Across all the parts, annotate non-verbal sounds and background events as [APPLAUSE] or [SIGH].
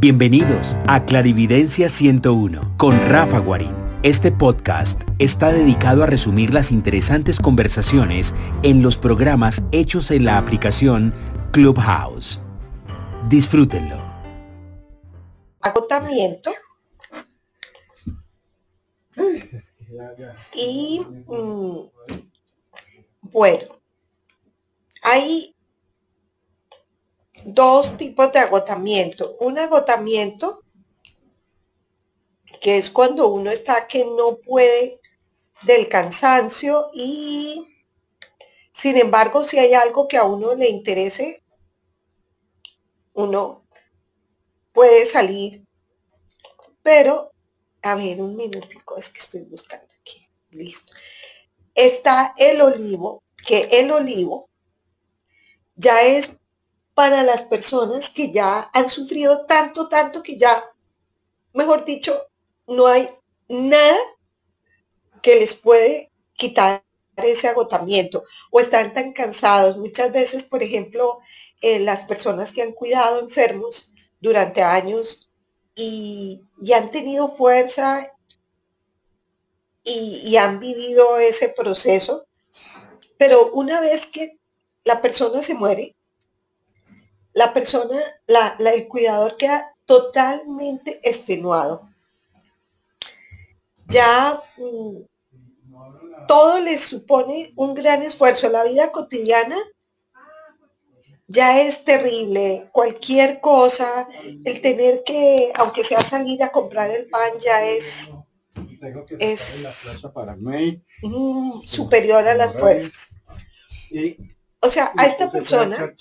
Bienvenidos a Clarividencia 101 con Rafa Guarín. Este podcast está dedicado a resumir las interesantes conversaciones en los programas hechos en la aplicación Clubhouse. Disfrútenlo. Agotamiento. Y mm, bueno, hay dos tipos de agotamiento. Un agotamiento que es cuando uno está que no puede del cansancio y sin embargo si hay algo que a uno le interese, uno puede salir. Pero, a ver, un minutico, es que estoy buscando aquí. Listo. Está el olivo, que el olivo ya es para las personas que ya han sufrido tanto, tanto que ya, mejor dicho, no hay nada que les puede quitar ese agotamiento o están tan cansados. Muchas veces, por ejemplo, eh, las personas que han cuidado enfermos durante años y, han tenido fuerza y, y han vivido ese proceso, pero una vez que la persona se muere, la persona, la, el cuidador queda totalmente extenuado. Ya mm, todo le supone un gran esfuerzo. La vida cotidiana ya es terrible. Cualquier cosa, el tener que, aunque sea salir a comprar el pan, ya es, es superior a las fuerzas. O sea, a esta persona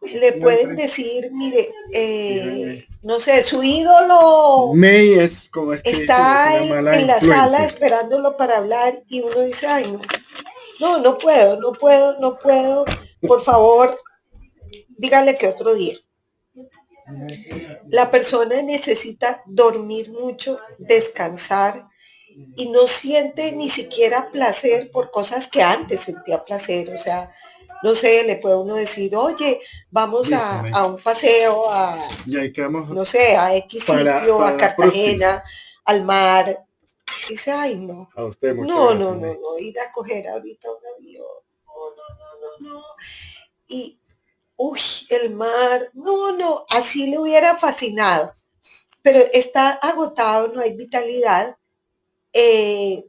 le pueden decir, mire, eh, no sé, su ídolo es como este está en, la sala esperándolo para hablar y uno dice, ay, no, no, no puedo, no puedo, no puedo, por favor, dígale que otro día. La persona necesita dormir mucho, descansar y no siente ni siquiera placer por cosas que antes sentía placer, o sea, no sé, le puede uno decir, oye, vamos a, un paseo a, no sé, a X sitio, a Cartagena, al mar. dice, ay, no. A usted no, no, no, no, ir a coger ahorita un avión. No, no, no, no, no. Y, uy, el mar. No, no, así le hubiera fascinado. Pero está agotado, no hay vitalidad. Eh,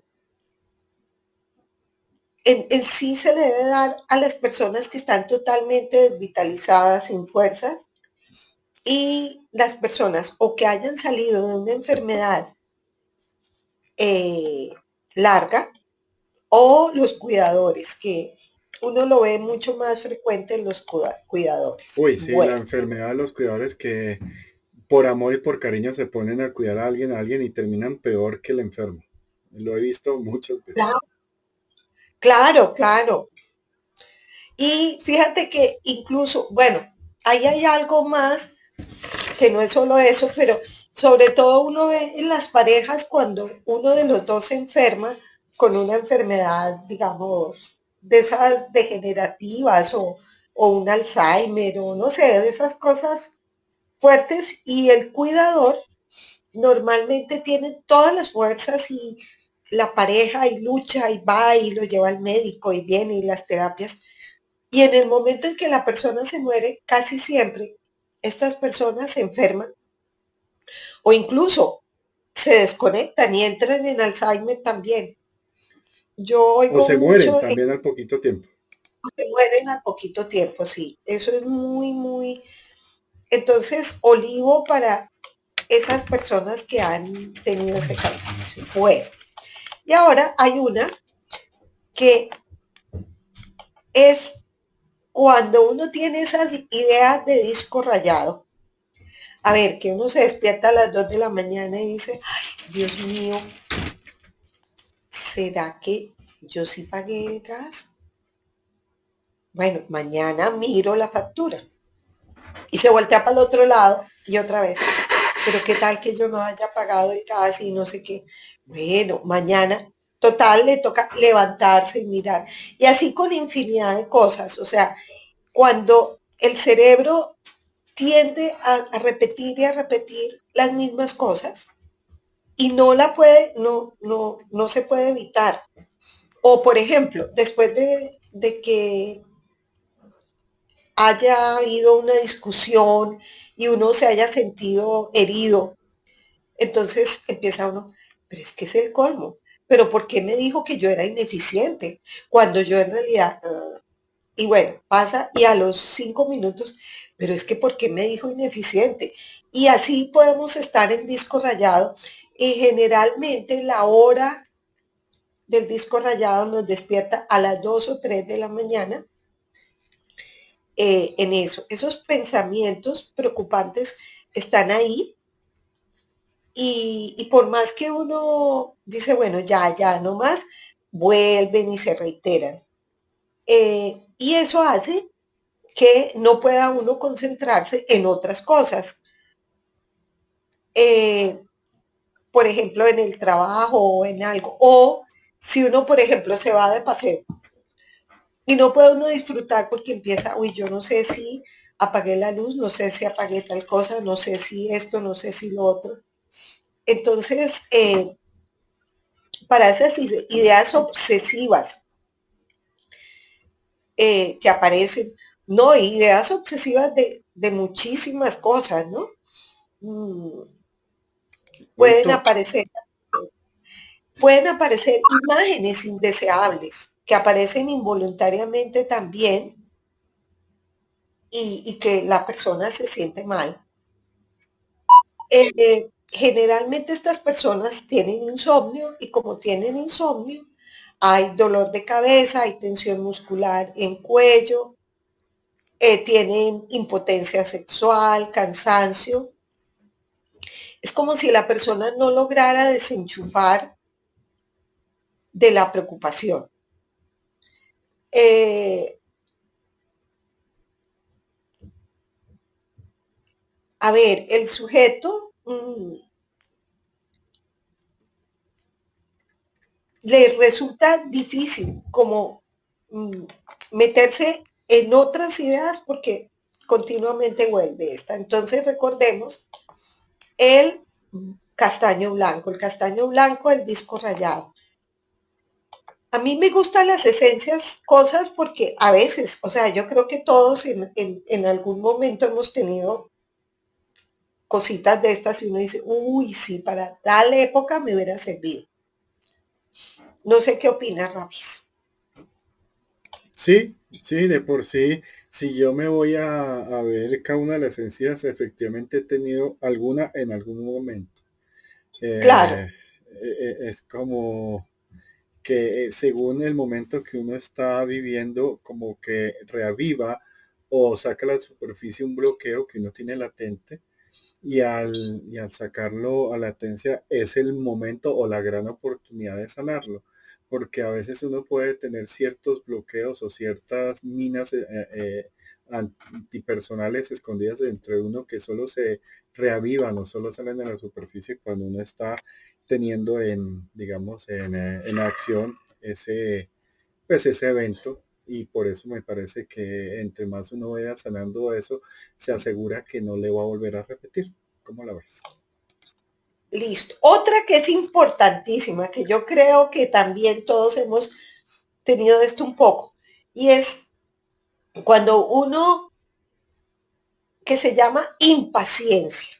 en, sí se le debe dar a las personas que están totalmente desvitalizadas, sin fuerzas, y las personas o que hayan salido de una enfermedad eh, larga, o los cuidadores, que uno lo ve mucho más frecuente en los cuidadores. Uy, sí, la enfermedad de los cuidadores que por amor y por cariño se ponen a cuidar a alguien, a alguien y terminan peor que el enfermo. Lo he visto muchas veces. Claro, claro. Y fíjate que incluso, bueno, ahí hay algo más que no es solo eso, pero sobre todo uno ve en las parejas cuando uno de los dos se enferma con una enfermedad, digamos, de esas degenerativas o, o un Alzheimer o no sé, de esas cosas fuertes y el cuidador normalmente tiene todas las fuerzas y la pareja y lucha y va y lo lleva al médico y viene y las terapias. Y en el momento en que la persona se muere, casi siempre estas personas se enferman o incluso se desconectan y entran en Alzheimer también. Yo o se mueren también al poquito tiempo. Se mueren al poquito tiempo, sí. Eso es muy, muy... Entonces, olivo para esas personas que han tenido ese cansancio. Bueno, y ahora hay una que es cuando uno tiene esas ideas de disco rayado. A ver, que uno se despierta a las 2 de la mañana y dice, ay, Dios mío, ¿será que yo sí pagué el gas? Bueno, mañana miro la factura. Y se voltea para el otro lado y otra vez. Pero qué tal que yo no haya pagado el gas y no sé qué. Bueno, mañana, total, le toca levantarse y mirar. Y así con infinidad de cosas. O sea, cuando el cerebro tiende a, repetir y a repetir las mismas cosas y no la puede, no, no, no se puede evitar. O por ejemplo, después de, de que haya habido una discusión y uno se haya sentido herido, entonces empieza uno, pero es que es el colmo. Pero ¿por qué me dijo que yo era ineficiente? Cuando yo en realidad, y bueno, pasa y a los cinco minutos, pero es que ¿por qué me dijo ineficiente? Y así podemos estar en disco rayado y generalmente la hora del disco rayado nos despierta a las 2 o 3 de la mañana eh, en eso. Esos pensamientos preocupantes están ahí y, por más que uno dice, bueno, ya, ya, no más, vuelven y se reiteran. Eh, y eso hace que no pueda uno concentrarse en otras cosas. Eh, por ejemplo, en el trabajo o en algo. O si uno, por ejemplo, se va de paseo y no puede uno disfrutar porque empieza, uy, yo no sé si apagué la luz, no sé si apagué tal cosa, no sé si esto, no sé si lo otro. Entonces, eh, para esas ideas obsesivas eh, que aparecen, no, ideas obsesivas de, muchísimas cosas, ¿no? Mm, pueden aparecer, pueden aparecer imágenes indeseables que aparecen involuntariamente también y, que la persona se siente mal. Eh, generalmente estas personas tienen insomnio y como tienen insomnio, hay dolor de cabeza, hay tensión muscular en cuello, eh, tienen impotencia sexual, cansancio. Es como si la persona no lograra desenchufar de la preocupación. Eh, a ver, el sujeto mm, le resulta difícil como mm, meterse en otras ideas porque continuamente vuelve esta. Entonces recordemos el castaño blanco, el castaño blanco, el disco rayado. A mí me gustan las esencias, cosas, porque a veces, o sea, yo creo que todos en, algún momento hemos tenido cositas de estas y uno dice, uy, sí, para tal época me hubiera servido. No sé qué opina Ramis. Sí, sí, de por sí, si yo me voy a, ver cada una de las esencias, efectivamente he tenido alguna en algún momento. claro. Eh, eh, es como que eh, según el momento que uno está viviendo, como que reaviva o saca a la superficie un bloqueo que uno tiene latente y al, y al sacarlo a latencia es el momento o la gran oportunidad de sanarlo porque a veces uno puede tener ciertos bloqueos o ciertas minas eh, eh, antipersonales escondidas dentro de uno que solo se reavivan o solo salen de la superficie cuando uno está teniendo en, digamos, en, eh, en acción ese, pues ese evento y por eso me parece que entre más uno vaya sanando eso, se asegura que no le va a volver a repetir. ¿Cómo la? Listo. Otra que es importantísima, que yo creo que también todos hemos tenido esto un poco, y es cuando uno, que se llama impaciencia.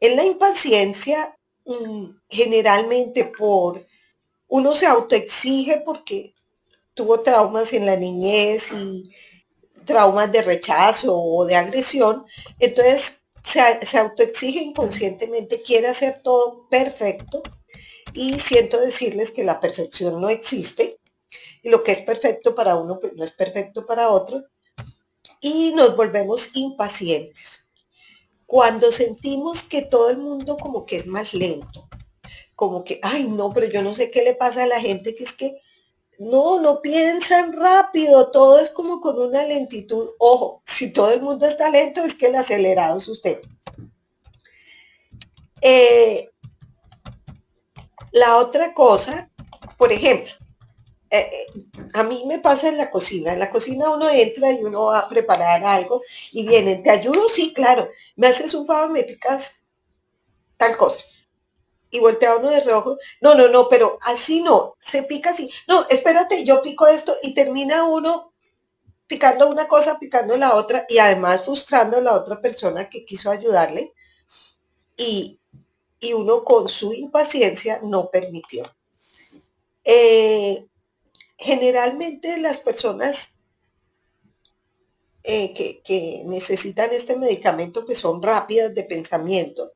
En la impaciencia Mm, generalmente por, uno se autoexige porque tuvo traumas en la niñez y traumas de rechazo o de agresión, entonces se, autoexige inconscientemente, quiere hacer todo perfecto y siento decirles que la perfección no existe y lo que es perfecto para uno pues no es perfecto para otro y nos volvemos impacientes. Cuando sentimos que todo el mundo como que es más lento, como que, ay, no, pero yo no sé qué le pasa a la gente, que es que no, no piensan rápido, todo es como con una lentitud. Ojo, si todo el mundo está lento, es que el acelerado es usted. Eh, la otra cosa, por ejemplo, eh, eh, a mí me pasa en la cocina. En la cocina uno entra y uno va a preparar algo y vienen, ¿te ayudo? Sí, claro. ¿Me haces un favor? ¿Me picas tal cosa? Y voltea uno de reojo. No, no, no, pero así no. Se pica así. No, espérate, yo pico esto y termina uno picando una cosa, picando la otra y además frustrando a la otra persona que quiso ayudarle. Y, y uno con su impaciencia no permitió. Eh, generalmente las personas eh, que, necesitan este medicamento, que son rápidas de pensamiento,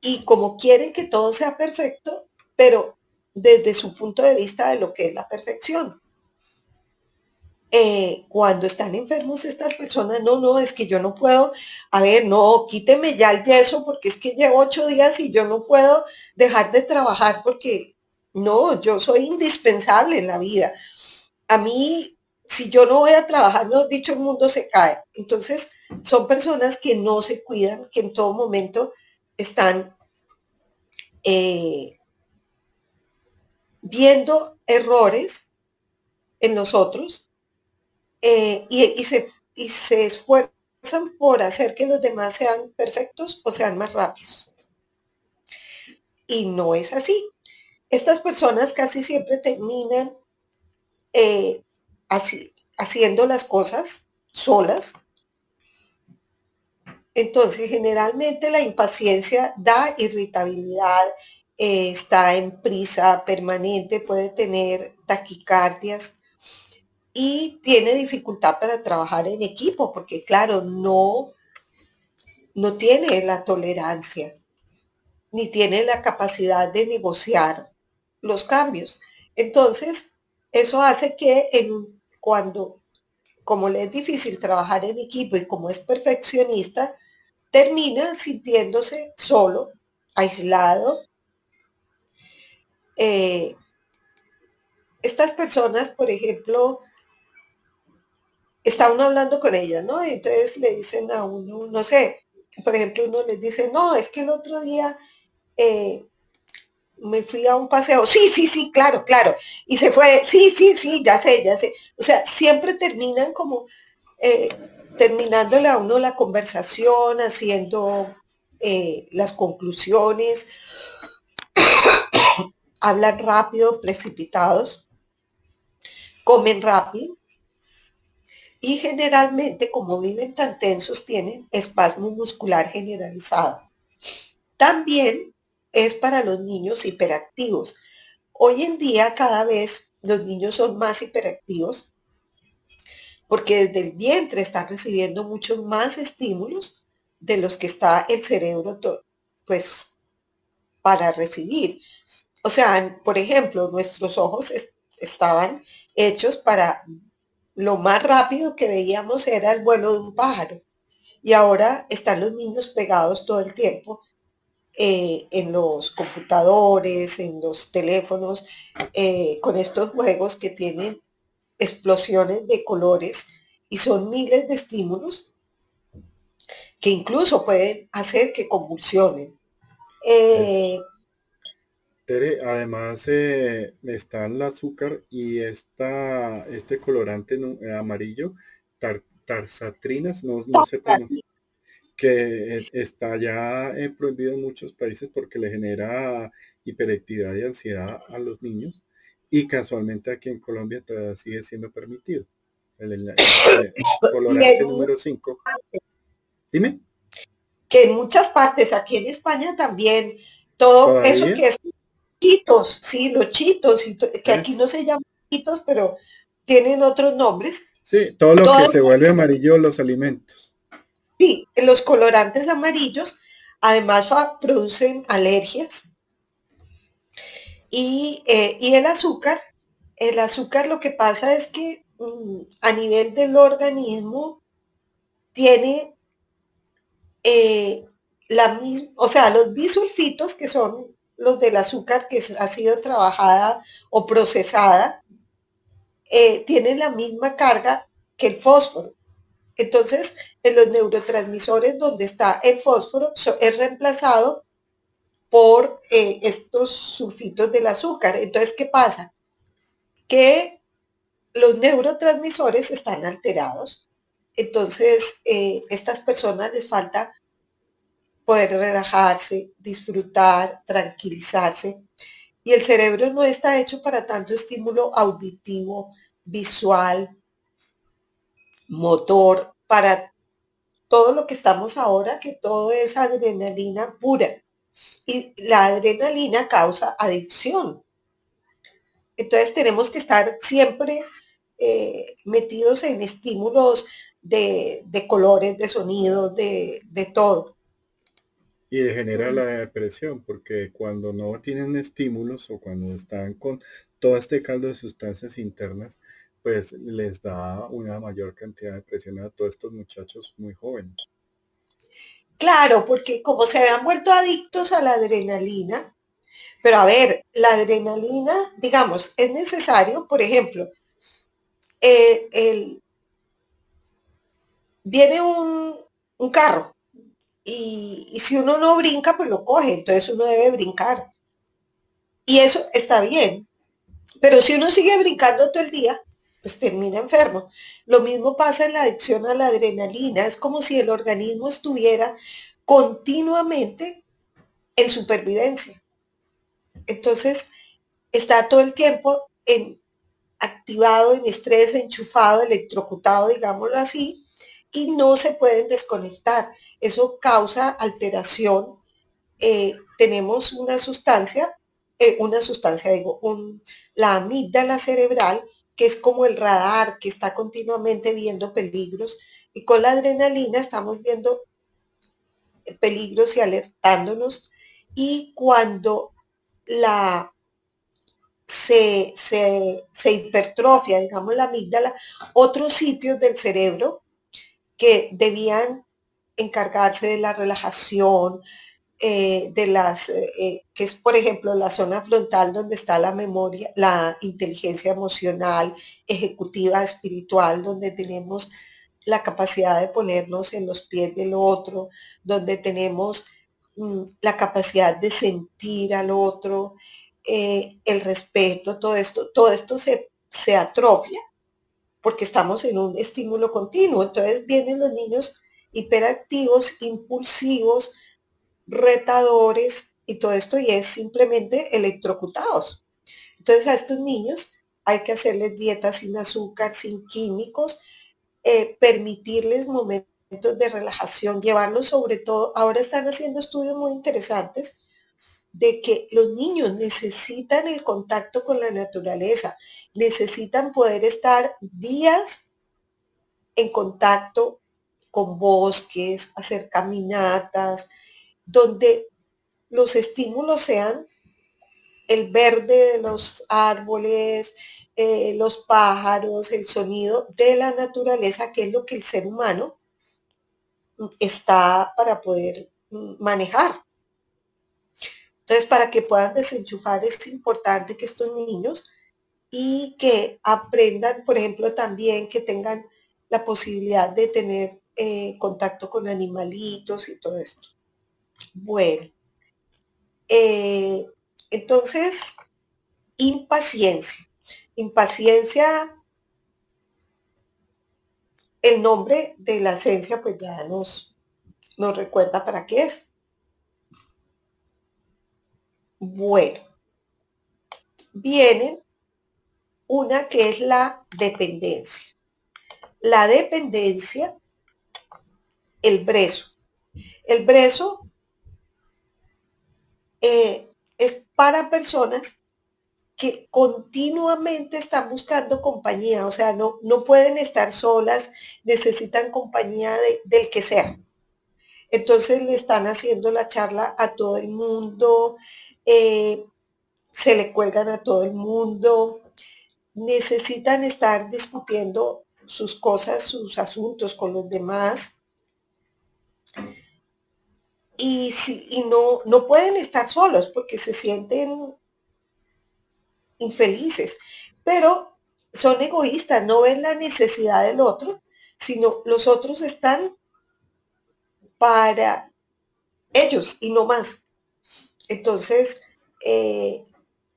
y como quieren que todo sea perfecto, pero desde su punto de vista de lo que es la perfección. Eh, cuando están enfermos estas personas, no, no, es que yo no puedo, a ver, no, quíteme ya el yeso porque es que llevo ocho días y yo no puedo dejar de trabajar porque no, yo soy indispensable en la vida. A mí, si yo no voy a trabajar, no dicho, el mundo se cae. Entonces, son personas que no se cuidan, que en todo momento están eh, viendo errores en nosotros eh, y, se, y se esfuerzan por hacer que los demás sean perfectos o sean más rápidos. Y no es así. Estas personas casi siempre terminan eh, haciendo las cosas solas. Entonces, generalmente la impaciencia da irritabilidad, eh, está en prisa permanente, puede tener taquicardias, y tiene dificultad para trabajar en equipo, porque claro, no, no tiene la tolerancia, ni tiene la capacidad de negociar los cambios. Entonces, eso hace que cuando, como le es difícil trabajar en equipo y como es perfeccionista, termina sintiéndose solo, aislado. Eh, estas personas, por ejemplo, está uno hablando con ella, ¿no? Entonces le dicen a uno, no sé, por ejemplo, uno les dice, no, es que el otro día eh, me fui a un paseo. Sí, sí, sí, claro, claro. Y se fue, sí, sí, sí, ya sé, ya sé. O sea, siempre terminan como eh, terminándole a uno la conversación, haciendo eh, las conclusiones, [COUGHS] hablan rápido, precipitados, comen rápido y generalmente, como viven tan tensos, tienen espasmo muscular generalizado. También es para los niños hiperactivos. Hoy en día cada vez los niños son más hiperactivos porque desde el vientre están recibiendo muchos más estímulos de los que está el cerebro pues para recibir. O sea, por ejemplo, nuestros ojos estaban hechos para lo más rápido que veíamos era el vuelo de un pájaro. Y ahora están los niños pegados todo el tiempo eh, en los computadores, en los teléfonos, eh, con estos juegos que tienen explosiones de colores y son miles de estímulos que incluso pueden hacer que convulsionen. Eh, además eh, está el azúcar y esta, este colorante eh, amarillo, tarsatrinas, no, no sé que eh, está ya prohibido en muchos países porque le genera hiperactividad y ansiedad a los niños y casualmente aquí en Colombia todavía sigue siendo permitido. El, [COUGHS] colorante número 5. Dime. Que en muchas partes, aquí en España también, todo eso que es chitos, sí, los chitos, que aquí no se llaman chitos, pero tienen otros nombres. Sí, todo lo que se vuelve amarillo los alimentos. Sí, los colorantes amarillos además producen alergias. Y, eh, y, el azúcar, el azúcar lo que pasa es que mm, a nivel del organismo tiene eh, la misma, o sea, los bisulfitos que son los del azúcar que ha sido trabajada o procesada, eh, tienen la misma carga que el fósforo. Entonces, en los neurotransmisores donde está el fósforo es reemplazado por eh, estos sulfitos del azúcar. Entonces, ¿qué pasa? que los neurotransmisores están alterados. Entonces, eh, estas personas les falta poder relajarse, disfrutar, tranquilizarse. Y el cerebro no está hecho para tanto estímulo auditivo, visual, motor, para todo lo que estamos ahora, que todo es adrenalina pura. Y la adrenalina causa adicción. Entonces tenemos que estar siempre eh, metidos en estímulos de, colores, de sonidos, de, todo. Y genera la depresión, porque cuando no tienen estímulos o cuando están con todo este caldo de sustancias internas, pues les da una mayor cantidad de presión a todos estos muchachos muy jóvenes. Claro, porque como se habían vuelto adictos a la adrenalina, pero a ver, la adrenalina, digamos, es necesario, por ejemplo, eh, viene un, carro y, y, si uno no brinca, pues lo coge, entonces uno debe brincar. Y eso está bien. Pero si uno sigue brincando todo el día, pues termina enfermo. Lo mismo pasa en la adicción a la adrenalina. Es como si el organismo estuviera continuamente en supervivencia. Entonces, está todo el tiempo en, activado en estrés, enchufado, electrocutado, digámoslo así, y no se pueden desconectar. Eso causa alteración. Eh, tenemos una sustancia, eh, una sustancia, digo, la amígdala cerebral, que es como el radar que está continuamente viendo peligros, y con la adrenalina estamos viendo peligros y alertándonos, y cuando la se, hipertrofia, digamos, la amígdala, otros sitios del cerebro que debían encargarse de la relajación, eh, de las, eh, eh, que es por ejemplo la zona frontal donde está la memoria, la inteligencia emocional, ejecutiva, espiritual, donde tenemos la capacidad de ponernos en los pies del otro, donde tenemos mm, la capacidad de sentir al otro, el respeto, todo esto, todo esto se, se atrofia porque estamos en un estímulo continuo. Entonces vienen los niños hiperactivos, impulsivos, retadores y todo esto y es simplemente electrocutados. Entonces a estos niños hay que hacerles dietas sin azúcar, sin químicos, eh, permitirles momentos de relajación, llevarlos sobre todo, ahora están haciendo estudios muy interesantes de que los niños necesitan el contacto con la naturaleza, necesitan poder estar días en contacto con bosques, hacer caminatas, donde los estímulos sean el verde de los árboles, eh, los pájaros, el sonido de la naturaleza, que es lo que el ser humano está para poder manejar. Entonces, para que puedan desenchufar es importante que estos niños y que aprendan, por ejemplo, también que tengan la posibilidad de tener eh, contacto con animalitos y todo esto. Bueno, eh, entonces, impaciencia. Impaciencia, el nombre de la esencia pues ya nos, nos recuerda para qué es. Bueno, viene una que es la dependencia. La dependencia, el brezo. El brezo eh, es para personas que continuamente están buscando compañía, o sea, no, no pueden estar solas, necesitan compañía del que sea. Entonces le están haciendo la charla a todo el mundo, eh, se le cuelgan a todo el mundo, necesitan estar discutiendo sus cosas, sus asuntos con los demás. Y, si, no, no pueden estar solos porque se sienten infelices, pero son egoístas, no ven la necesidad del otro, sino los otros están para ellos y no más. Entonces, eh,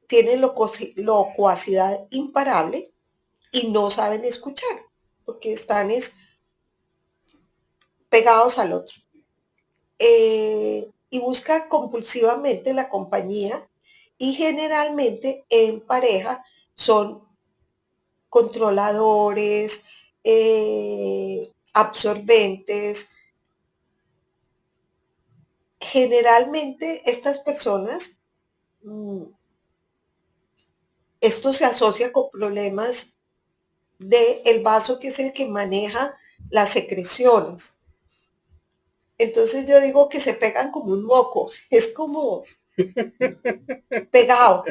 tienen locuacidad imparable y no saben escuchar, porque están pegados al otro. Eh, y busca compulsivamente la compañía y generalmente en pareja son controladores, eh, absorbentes. Generalmente estas personas mm, esto se asocia con problemas del el vaso que es el que maneja las secreciones. Entonces yo digo que se pegan como un moco, es como pegado.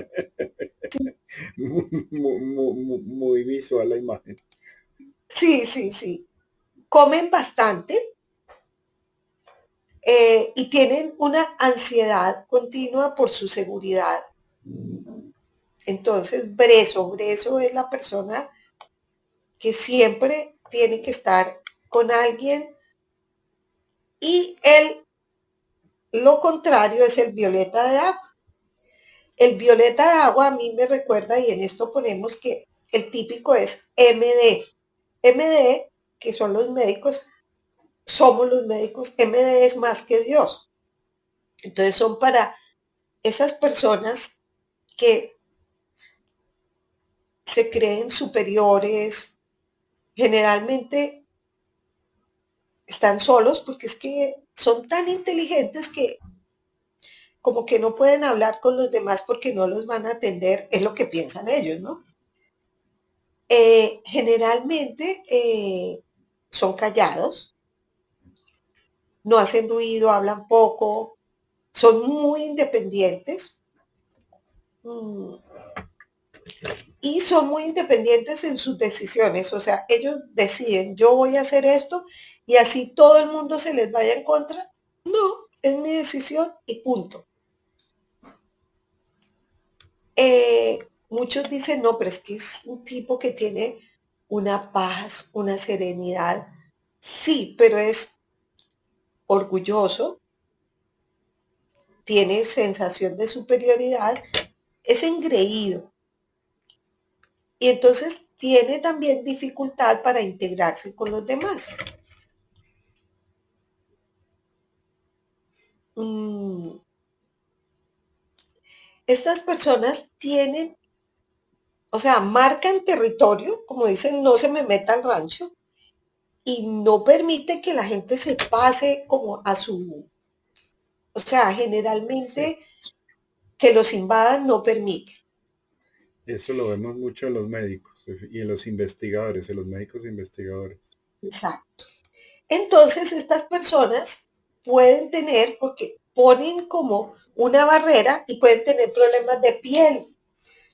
Muy, visual la imagen. Sí, sí, sí. Comen bastante eh, y tienen una ansiedad continua por su seguridad. Entonces, Breso, Breso es la persona que siempre tiene que estar con alguien y el, lo contrario es el violeta de agua. El violeta de agua a mí me recuerda, y en esto ponemos que el típico es MD. MD, que son los médicos, somos los médicos, MD es más que Dios. Entonces son para esas personas que se creen superiores, generalmente están solos porque es que son tan inteligentes que como que no pueden hablar con los demás porque no los van a atender, es lo que piensan ellos, ¿no? Eh, generalmente eh, son callados, no hacen ruido, hablan poco, son muy independientes. Mm, y son muy independientes en sus decisiones. O sea, ellos deciden, yo voy a hacer esto y así todo el mundo se les vaya en contra. No, es mi decisión y punto. Eh, muchos dicen, no, pero es que es un tipo que tiene una paz, una serenidad. Sí, pero es orgulloso, tiene sensación de superioridad, es engreído y entonces tiene también dificultad para integrarse con los demás. Mm. Estas personas tienen, o sea, marcan territorio, como dicen, no se me meta al rancho, y no permite que la gente se pase como a su, o sea, generalmente que los invadan no permite. Eso lo vemos mucho en los médicos y en los investigadores, en los médicos investigadores. Exacto. Entonces estas personas pueden tener, porque ponen como una barrera y pueden tener problemas de piel.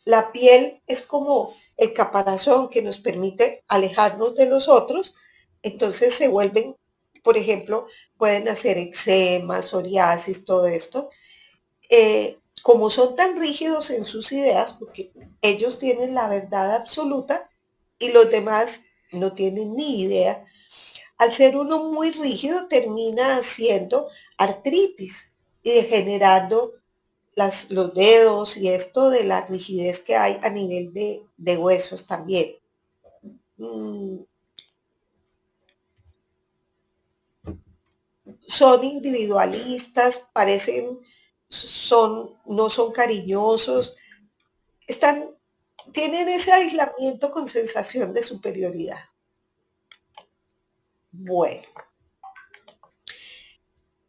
La piel es como el caparazón que nos permite alejarnos de los otros, entonces se vuelven, por ejemplo, pueden hacer eczema, psoriasis, todo esto. Eh, como son tan rígidos en sus ideas, porque ellos tienen la verdad absoluta y los demás no tienen ni idea, al ser uno muy rígido termina haciendo artritis y degenerando los dedos y esto de la rigidez que hay a nivel de, huesos también. Mm. Son individualistas, parecen son, no son cariñosos, tienen ese aislamiento con sensación de superioridad. Bueno.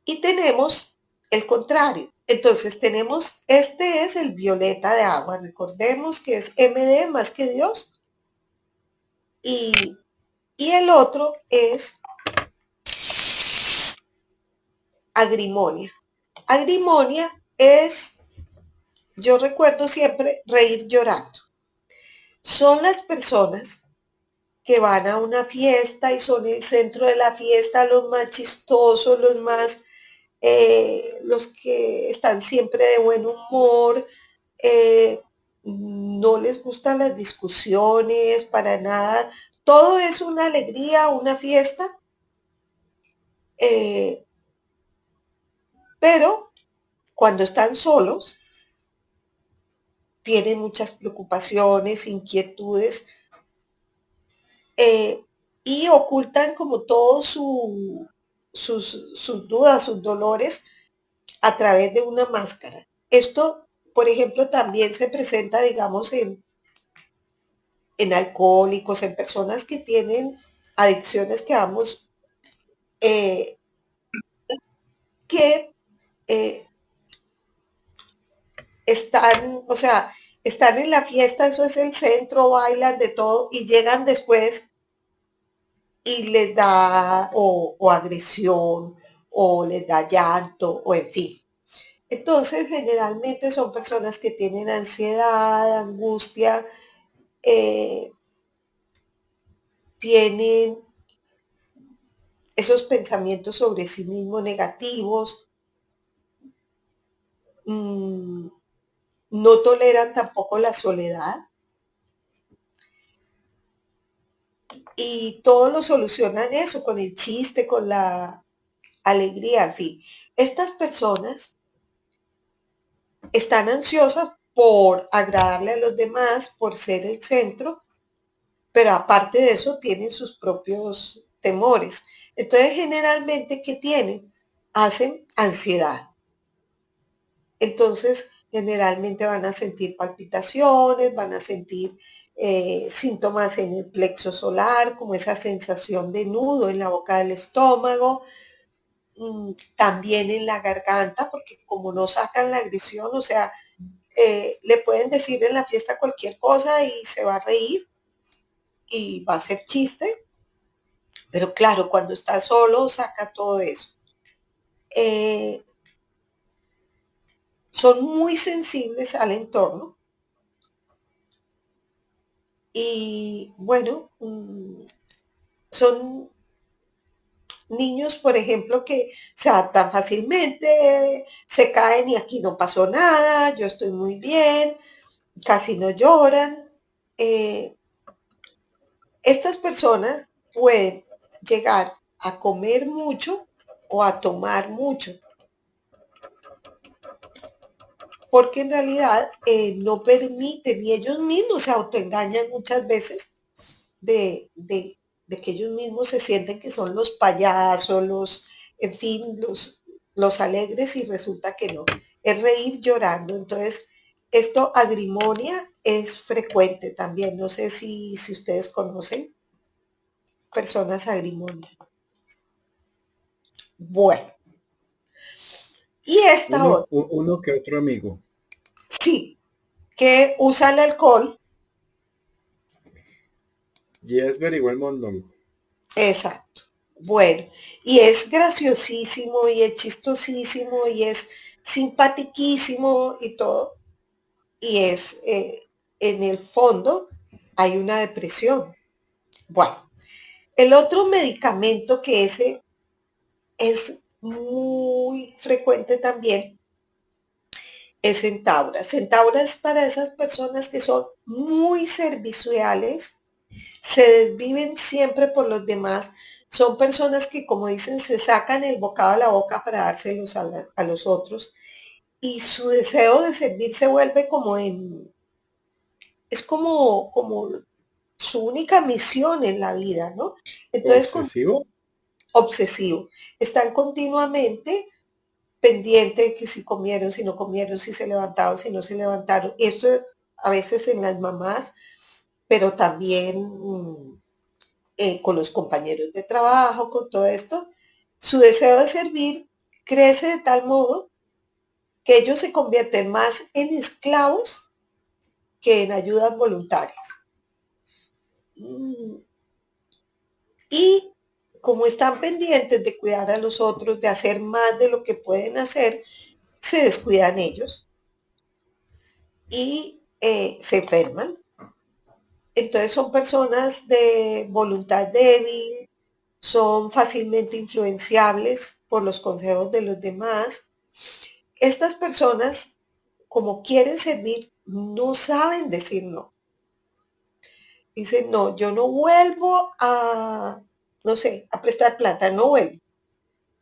Y tenemos el contrario. Entonces tenemos, este es el violeta de agua. Recordemos que es MD más que Dios. Y, y el otro es agrimonia. Agrimonia es, yo recuerdo siempre, reír llorando. Son las personas que van a una fiesta y son el centro de la fiesta, los más chistosos, los más, eh, los que están siempre de buen humor, eh, no les gustan las discusiones para nada, todo es una alegría, una fiesta. Eh, pero cuando están solos, tienen muchas preocupaciones, inquietudes, eh, y ocultan como todos su, sus, sus dudas, sus dolores a través de una máscara. Esto, por ejemplo, también se presenta, digamos, en, en alcohólicos, en personas que tienen adicciones que vamos, eh, que eh, están, o sea, están en la fiesta, eso es el centro, bailan de todo y llegan después y les da o, agresión o les da llanto o en fin. Entonces, generalmente son personas que tienen ansiedad, angustia, eh, tienen esos pensamientos sobre sí mismos negativos, mm, no toleran tampoco la soledad y todo lo solucionan eso, con el chiste, con la alegría, en fin. Estas personas están ansiosas por agradarle a los demás, por ser el centro, pero aparte de eso tienen sus propios temores. Entonces, generalmente, ¿qué tienen? Hacen ansiedad. Entonces, generalmente van a sentir palpitaciones, van a sentir eh, síntomas en el plexo solar, como esa sensación de nudo en la boca del estómago, mm, también en la garganta, porque como no sacan la agresión, o sea, eh, le pueden decir en la fiesta cualquier cosa y se va a reír y va a ser chiste, pero claro, cuando está solo saca todo eso. Eh, son muy sensibles al entorno y bueno, mm, son niños, por ejemplo, que se adaptan fácilmente, se caen y aquí no pasó nada, yo estoy muy bien, casi no lloran. Eh, estas personas pueden llegar a comer mucho o a tomar mucho. Porque en realidad eh, no permiten y ellos mismos se autoengañan muchas veces de, de, de que ellos mismos se sienten que son los payasos, los, en fin, los, los alegres y resulta que no. Es reír llorando. Entonces, esto agrimonia es frecuente también. No sé si, si ustedes conocen personas agrimonia. Bueno. Y esta uno, otra. Uno que otro amigo. Sí, que usa el alcohol Y es very well mondongo. Exacto. Bueno, y es graciosísimo y es chistosísimo y es simpatiquísimo y todo. Y es, eh, en el fondo, hay una depresión. Bueno, el otro medicamento que ese es muy frecuente también es Centaura. Centaura es para esas personas que son muy serviciales, se desviven siempre por los demás. Son personas que, como dicen, se sacan el bocado a la boca para dárselos a, a los otros. Y su deseo de servir se vuelve como en... Es como, como su única misión en la vida, ¿no? Entonces, ¿Obsesivo? Obsesivo. Están continuamente pendientes de que si comieron, si no comieron, si se levantaron, si no se levantaron. Esto a veces en las mamás pero también mm, eh, con los compañeros de trabajo, con todo esto, su deseo de servir crece de tal modo que ellos se convierten más en esclavos que en ayudas voluntarias. Mm. Y como están pendientes de cuidar a los otros, de hacer más de lo que pueden hacer, se descuidan ellos y eh, se enferman entonces son personas de voluntad débil, son fácilmente influenciables por los consejos de los demás. Estas personas, como quieren servir, no saben decir no. Dicen, no, yo no vuelvo a, no sé, a prestar plata, no vuelvo.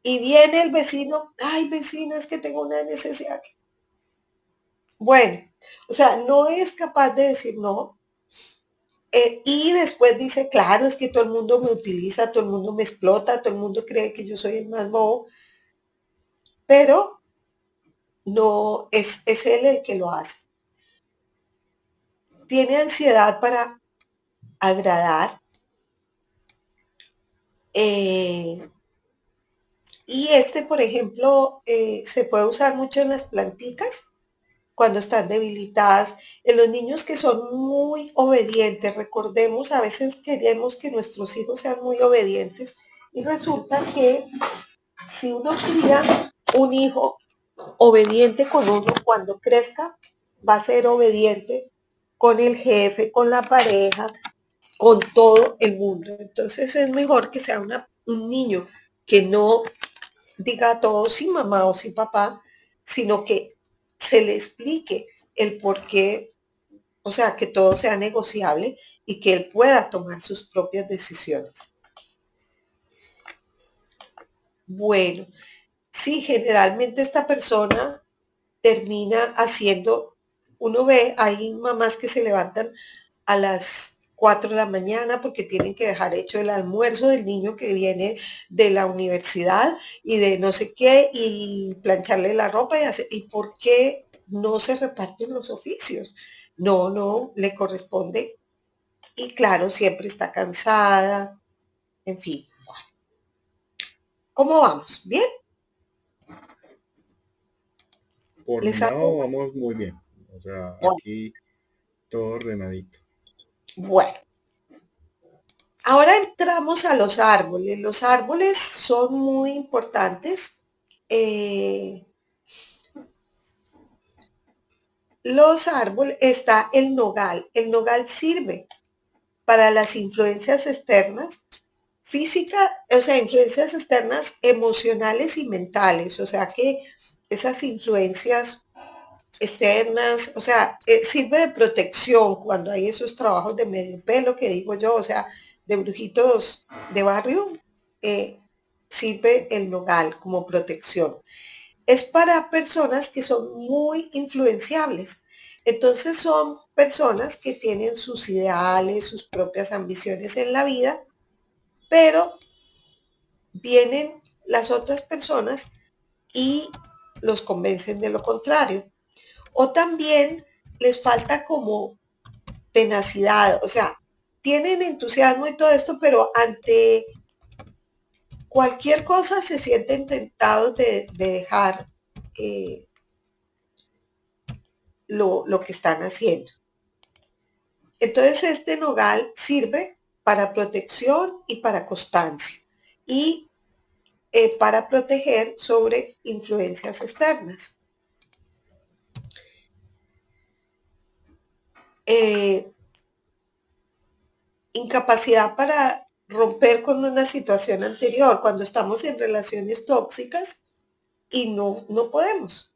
Y viene el vecino, ay vecino, es que tengo una necesidad. Bueno, O sea, no es capaz de decir no. Eh, y después dice, claro, es que todo el mundo me utiliza, todo el mundo me explota, todo el mundo cree que yo soy el más bobo. Pero no es, es él el que lo hace. Tiene ansiedad para agradar. Eh, y este, por ejemplo, eh, se puede usar mucho en las planticas cuando están debilitadas, en los niños que son muy obedientes. Recordemos, a veces queremos que nuestros hijos sean muy obedientes y resulta que si uno cría un hijo obediente con uno, cuando crezca va a ser obediente con el jefe, con la pareja, con todo el mundo. Entonces es mejor que sea un niño que no diga todo sí mamá o sí papá, sino que se le explique el por qué, o sea, que todo sea negociable y que él pueda tomar sus propias decisiones. Bueno, sí, generalmente esta persona termina haciendo, uno ve, hay mamás que se levantan a las 4 de la mañana porque tienen que dejar hecho el almuerzo del niño que viene de la universidad y de no sé qué y plancharle la ropa y hacer, ¿y por qué no se reparten los oficios? No, no, le corresponde. Y claro, siempre está cansada, en fin. ¿Cómo vamos? ¿Bien? Por lado vamos muy bien. O sea, aquí todo ordenadito. Bueno, ahora entramos a los árboles. Los árboles son muy importantes. Eh, los árboles, está el nogal. El nogal sirve para las influencias externas, física, o sea, influencias externas emocionales y mentales. O sea que esas influencias externas, o sea, eh, sirve de protección cuando hay esos trabajos de medio pelo que digo yo, o sea, de brujitos de barrio, eh, sirve el nogal como protección. Es para personas que son muy influenciables. Entonces son personas que tienen sus ideales, sus propias ambiciones en la vida, pero vienen las otras personas y los convencen de lo contrario. O también les falta como tenacidad, o sea, tienen entusiasmo y todo esto, pero ante cualquier cosa se sienten tentados de, dejar eh, lo, que están haciendo. Entonces este nogal sirve para protección y para constancia y eh, para proteger sobre influencias externas. Eh, incapacidad para romper con una situación anterior, cuando estamos en relaciones tóxicas y no, no podemos.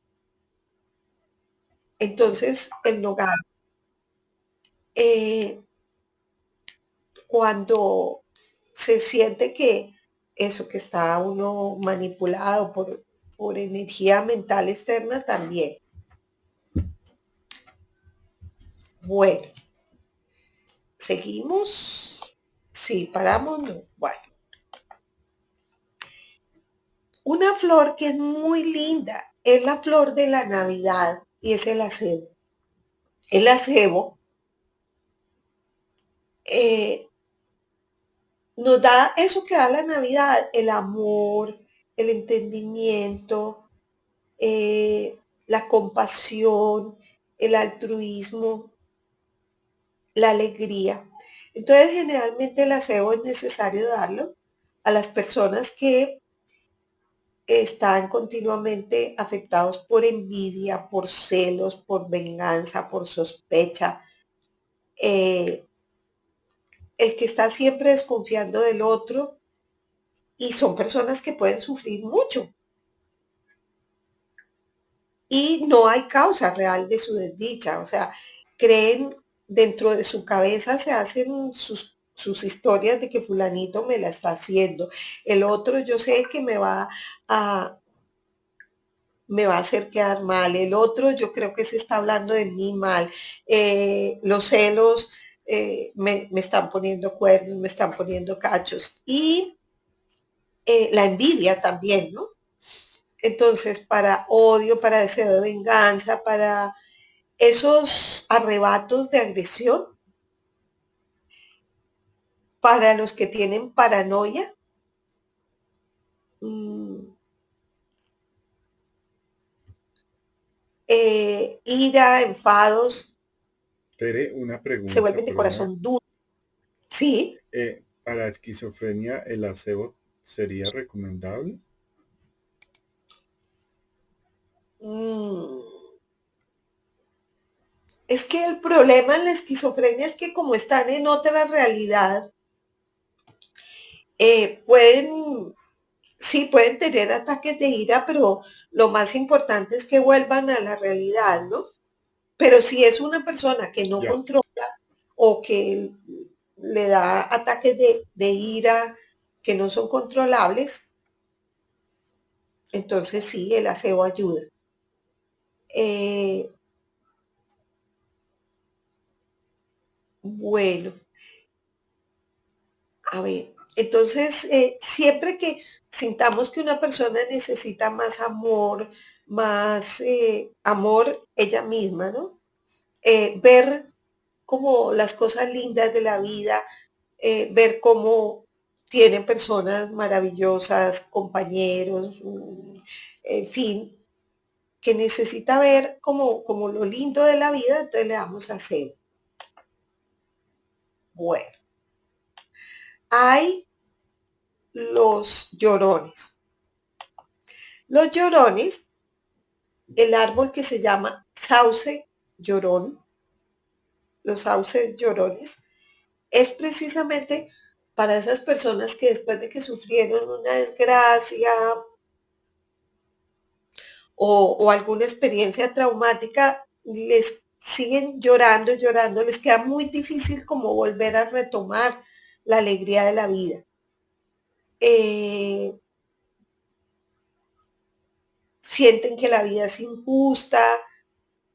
Entonces, el nogal, eh, cuando se siente que eso que está uno manipulado por, por energía mental externa también. Bueno, seguimos. Sí, paramos. Bueno. Una flor que es muy linda es la flor de la Navidad y es el acebo. El acebo eh, nos da eso que da la Navidad, el amor, el entendimiento, eh, la compasión, el altruismo, la alegría. Entonces, generalmente el aseo es necesario darlo a las personas que están continuamente afectados por envidia, por celos, por venganza, por sospecha. Eh, el que está siempre desconfiando del otro y son personas que pueden sufrir mucho. Y no hay causa real de su desdicha, o sea, creen dentro de su cabeza se hacen sus, historias de que fulanito me la está haciendo. El otro yo sé que me va a, me va a hacer quedar mal, el otro yo creo que se está hablando de mí mal, eh, los celos eh, me, me, están poniendo cuernos, me están poniendo cachos y eh, la envidia también, ¿no? Entonces, para odio, para deseo de venganza, para esos arrebatos de agresión, para los que tienen paranoia, mm, eh, ira, enfados. una pregunta. Se vuelven de corazón duro. Sí. Eh, para esquizofrenia, ¿el aseo sería recomendable? Mm. Es que el problema en la esquizofrenia es que como están en otra realidad, eh, pueden, sí, pueden tener ataques de ira, pero lo más importante es que vuelvan a la realidad, ¿no? Pero si es una persona que no controla o que le da ataques de, de ira que no son controlables, entonces sí, el aseo ayuda. Eh, bueno, a ver, entonces eh, siempre que sintamos que una persona necesita más amor, más eh, amor ella misma, ¿no? ver como las cosas lindas de la vida, ver cómo tienen personas maravillosas, compañeros, en fin, que necesita ver como, como lo lindo de la vida, entonces le damos a hacer. Bueno, hay los llorones. Los llorones, el árbol que se llama sauce llorón, los sauces llorones, es precisamente para esas personas que después de que sufrieron una desgracia, o, alguna experiencia traumática, les siguen llorando, llorando, les queda muy difícil como volver a retomar la alegría de la vida. Eh, sienten que la vida es injusta,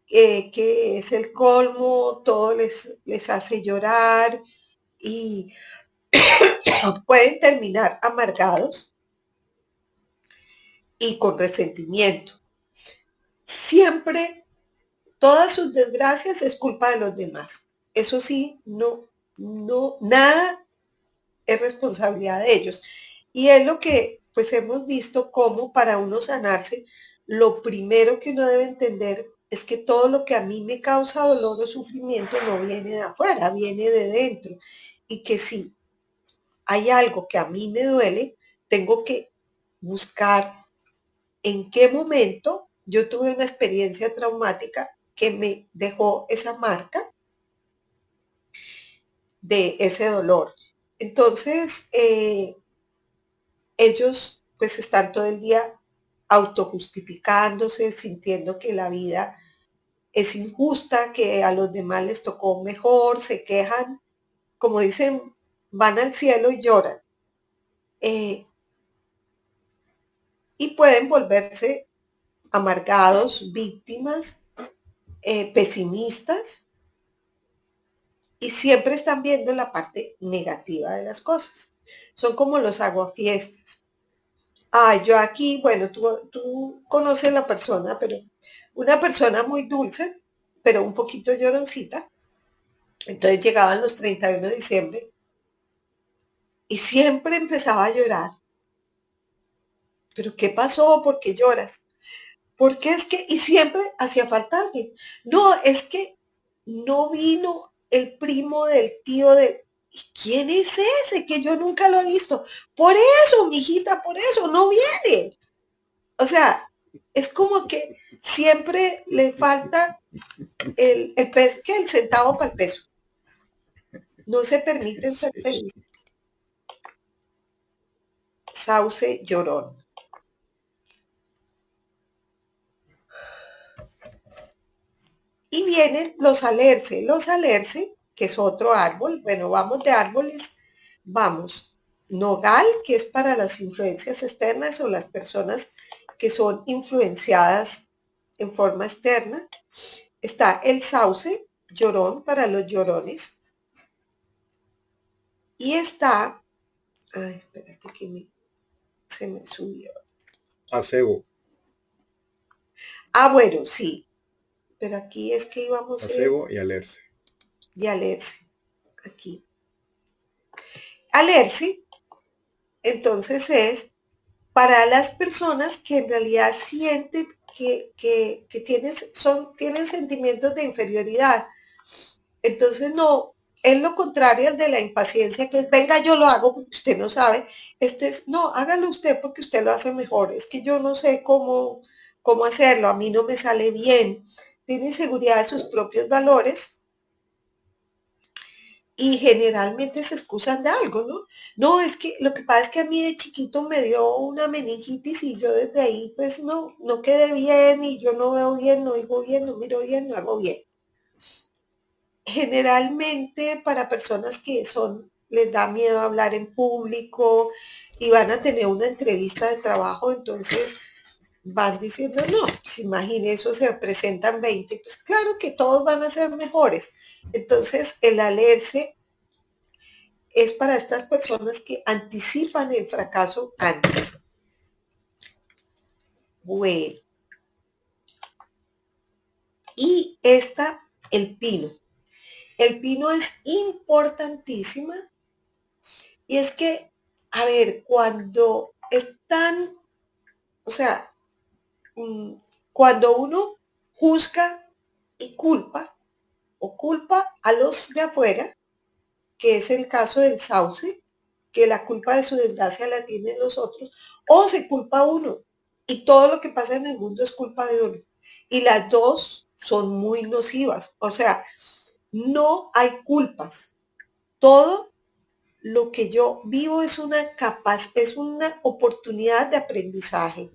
eh, que es el colmo, todo les, les hace llorar y [COUGHS] pueden terminar amargados y con resentimiento siempre todas sus desgracias es culpa de los demás. Eso sí, no, no, nada es responsabilidad de ellos. Y es lo que pues hemos visto como para uno sanarse, lo primero que uno debe entender es que todo lo que a mí me causa dolor o sufrimiento no viene de afuera, viene de dentro. Y que si hay algo que a mí me duele, tengo que buscar en qué momento yo tuve una experiencia traumática que me dejó esa marca de ese dolor. Entonces, eh, ellos pues están todo el día autojustificándose, sintiendo que la vida es injusta, que a los demás les tocó mejor, se quejan, como dicen, van al cielo y lloran. Eh, y pueden volverse amargados, víctimas, eh, pesimistas, y siempre están viendo la parte negativa de las cosas. Son como los aguafiestas. Ah, yo aquí, bueno, tú, tú conoces la persona, pero una persona muy dulce, pero un poquito lloroncita. Entonces llegaban los 31 de diciembre y siempre empezaba a llorar. ¿Pero qué pasó? ¿Por qué lloras? Porque es que, y siempre hacía falta alguien. No, es que no vino el primo del tío de... ¿Y quién es ese? Que yo nunca lo he visto. Por eso, mijita, por eso, no viene. O sea, es como que siempre le falta el, el que el centavo para el peso. No se permiten ser felices. Sauce llorón. Y vienen los alerce. Los alerce, que es otro árbol, bueno, vamos de árboles, vamos. Nogal, que es para las influencias externas o las personas que son influenciadas en forma externa. Está el sauce, llorón para los llorones. Y está, ay, espérate que se me subió. Acebo. Ah, bueno, sí. Pero aquí es que íbamos Acebo y alerce. Y alerce. Aquí. Alerce, entonces es para las personas que en realidad sienten que, que, son, tienen sentimientos de inferioridad. Entonces no, es lo contrario al de la impaciencia, que es, venga, yo lo hago porque usted no sabe. Este es, no, hágalo usted porque usted lo hace mejor. Es que yo no sé cómo, cómo hacerlo, a mí no me sale bien. Tiene seguridad de sus propios valores y generalmente se excusan de algo, ¿no? No, es que lo que pasa es que a mí de chiquito me dio una meningitis y yo desde ahí pues no, no quedé bien y yo no veo bien, no oigo bien, no miro bien, no hago bien. Generalmente para personas que son, les da miedo hablar en público y van a tener una entrevista de trabajo, entonces van diciendo, no, pues imagine eso, se presentan 20, pues claro que todos van a ser mejores. Entonces, el alerce es para estas personas que anticipan el fracaso antes. Bueno. Y esta, el pino. El pino es importantísima y es que, a ver, cuando están, o sea, cuando uno juzga y culpa, o culpa a los de afuera, que es el caso del sauce, que la culpa de su desgracia la tienen los otros, o se culpa uno. Y todo lo que pasa en el mundo es culpa de uno. Y las dos son muy nocivas. O sea, no hay culpas. Todo lo que yo vivo es una capaz, es una oportunidad de aprendizaje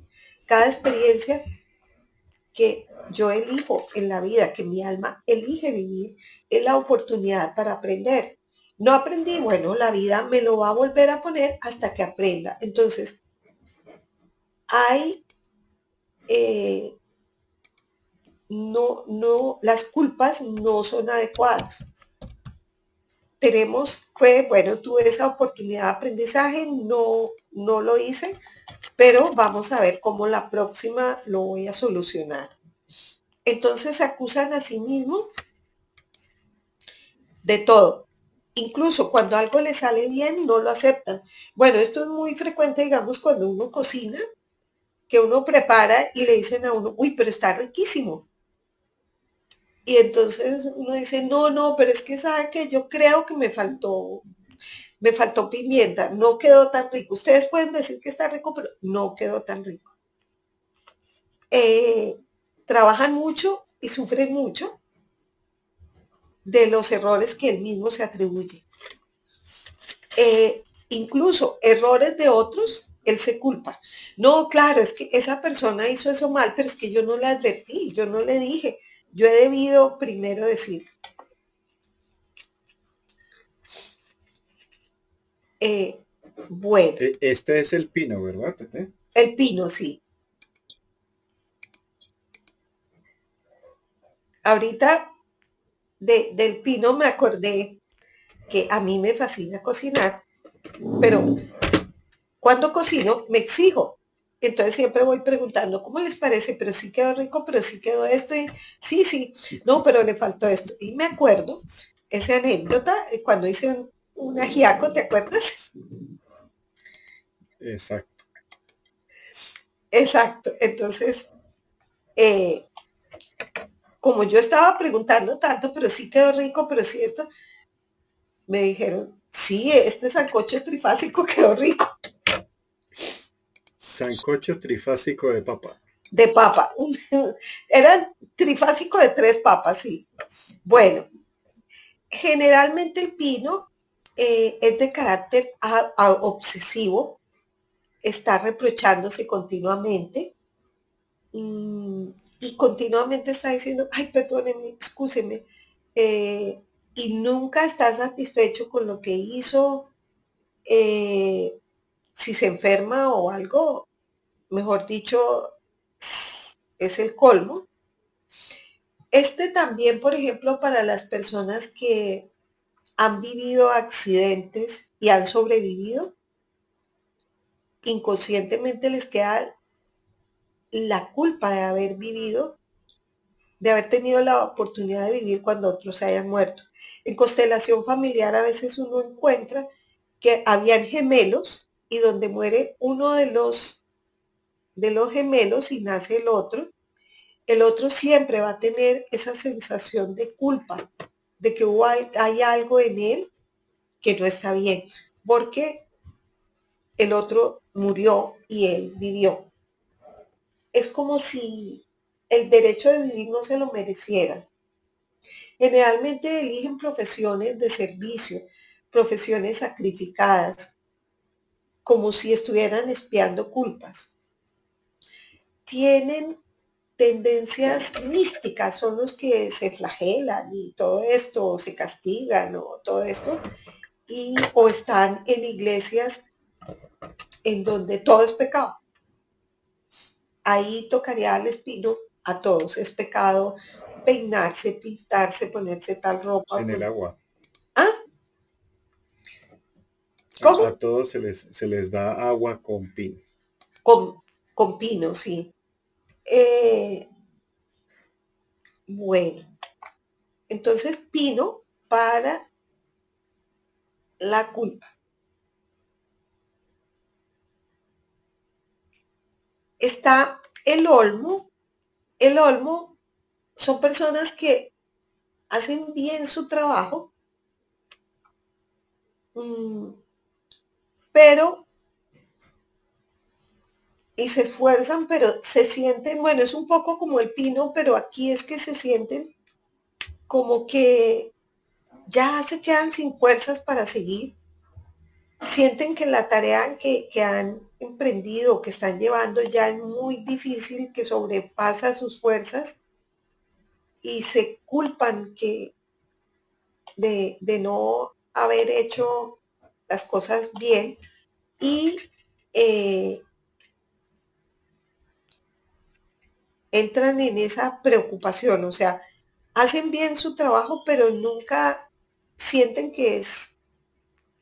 cada experiencia que yo elijo en la vida, que mi alma elige vivir, es la oportunidad para aprender. No aprendí, bueno, la vida me lo va a volver a poner hasta que aprenda. Entonces, hay, eh, no, no, las culpas no son adecuadas. Tenemos, fue, bueno, tuve esa oportunidad de aprendizaje, no, no lo hice, pero vamos a ver cómo la próxima lo voy a solucionar. Entonces acusan a sí mismos de todo. Incluso cuando algo le sale bien, no lo aceptan. Bueno, esto es muy frecuente, digamos, cuando uno cocina, que uno prepara y le dicen a uno, uy, pero está riquísimo. Y entonces uno dice, no, no, pero es que sabe que yo creo que me faltó me faltó pimienta, no quedó tan rico. Ustedes pueden decir que está rico, pero no quedó tan rico. Eh, trabajan mucho y sufren mucho de los errores que él mismo se atribuye. Eh, incluso errores de otros, él se culpa. No, claro, es que esa persona hizo eso mal, pero es que yo no le advertí, yo no le dije. Yo he debido primero decir, Eh, bueno. E, este es el pino, ¿verdad, El pino, sí. Ahorita del pino me acordé que a mí me fascina cocinar, pero cuando cocino me exijo. Entonces siempre voy preguntando, ¿cómo les parece? Pero sí quedó rico, pero sí quedó esto. Y sí, sí, no, pero le faltó esto. Y me acuerdo esa anécdota eh, cuando hice un, un ajiaco, ¿te acuerdas? Exacto. Exacto. Entonces, eh, como yo estaba preguntando tanto, pero sí quedó rico, pero sí esto, me dijeron, sí, este sancocho trifásico [LAUGHS] quedó rico. Sancocho trifásico de papa. De papa. [LAUGHS] Era trifásico de tres papas, sí. Bueno, generalmente el pino eh, es de carácter obsesivo, está reprochándose continuamente mm, y continuamente está diciendo, ay, perdóneme, excúseme, eh, y nunca está satisfecho con lo que hizo, eh, si se enferma o algo, mejor dicho, es el colmo. Este también, por ejemplo, para las personas que han vivido accidentes y han sobrevivido, inconscientemente les queda la culpa de haber vivido, de haber tenido la oportunidad de vivir cuando otros se hayan muerto. En constelación familiar a veces uno encuentra que habían gemelos y donde muere uno de los de los gemelos y nace el otro, el otro siempre va a tener esa sensación de culpa, de que hay, algo en él que no está bien, porque el otro murió y él vivió. Es como si el derecho de vivir no se lo mereciera. Generalmente eligen profesiones de servicio, profesiones sacrificadas, como si estuvieran espiando culpas. Tienen tendencias místicas, son los que se flagelan y todo esto, se castigan o todo esto, y, o están en iglesias en donde todo es pecado. Ahí tocaría al espino a todos, es pecado peinarse, pintarse, ponerse tal ropa. En el agua. ¿Ah? ¿Cómo? A, todos se les, se les da agua con pino. Con, con pino, sí. Eh, bueno, entonces pino para la culpa. Está el olmo. El olmo son personas que hacen bien su trabajo, mm, pero y se esfuerzan, pero se sienten, bueno, es un poco como el pino, pero aquí es que se sienten como que ya se quedan sin fuerzas para seguir. Sienten que la tarea que, que han emprendido, que están llevando ya es muy difícil, que sobrepasa sus fuerzas y se culpan que de, de no haber hecho las cosas bien y eh, entran en esa preocupación, o sea, hacen bien su trabajo, pero nunca sienten que es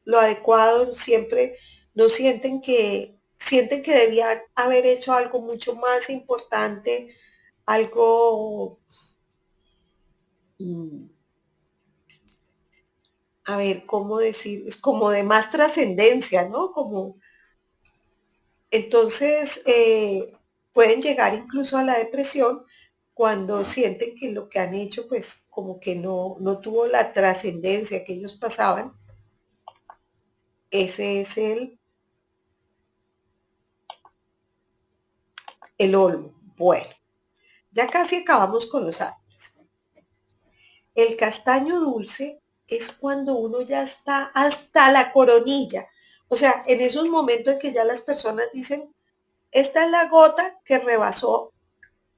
lo adecuado, siempre no sienten que sienten que debían haber hecho algo mucho más importante, algo mm, a ver, ¿cómo decir? Es como de más trascendencia, ¿no? Como entonces eh, pueden llegar incluso a la depresión cuando sienten que lo que han hecho pues como que no, no tuvo la trascendencia que ellos pasaban. Ese es el, el olmo. Bueno, ya casi acabamos con los árboles. El castaño dulce es cuando uno ya está hasta la coronilla. O sea, en esos momentos en que ya las personas dicen, esta es la gota que rebasó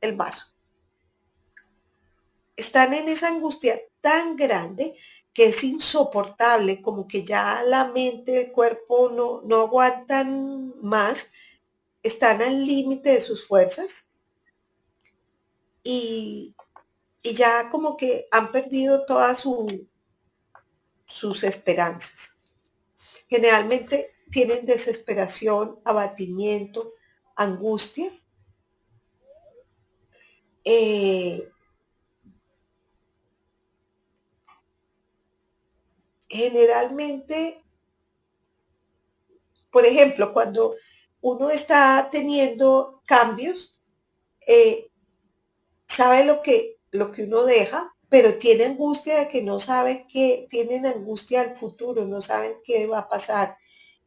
el vaso. Están en esa angustia tan grande que es insoportable, como que ya la mente, el cuerpo no, no aguantan más, están al límite de sus fuerzas y, y, ya como que han perdido todas su, sus esperanzas. Generalmente tienen desesperación, abatimiento, angustia. Eh, generalmente, por ejemplo, cuando uno está teniendo cambios, eh, sabe lo que, lo que uno deja, pero tiene angustia de que no sabe que tienen angustia al futuro, no saben qué va a pasar.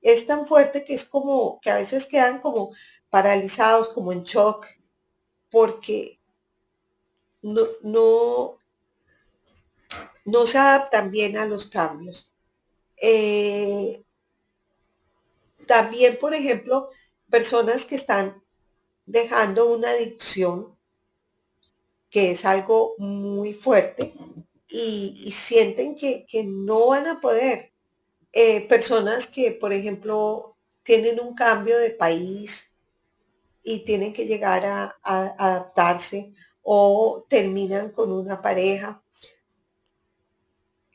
Es tan fuerte que es como que a veces quedan como paralizados, como en shock, porque no, no, no se adaptan bien a los cambios. Eh, también, por ejemplo, personas que están dejando una adicción, que es algo muy fuerte, y, sienten que, no van a poder. Eh, personas que, por ejemplo, tienen un cambio de país, y tienen que llegar a, adaptarse o terminan con una pareja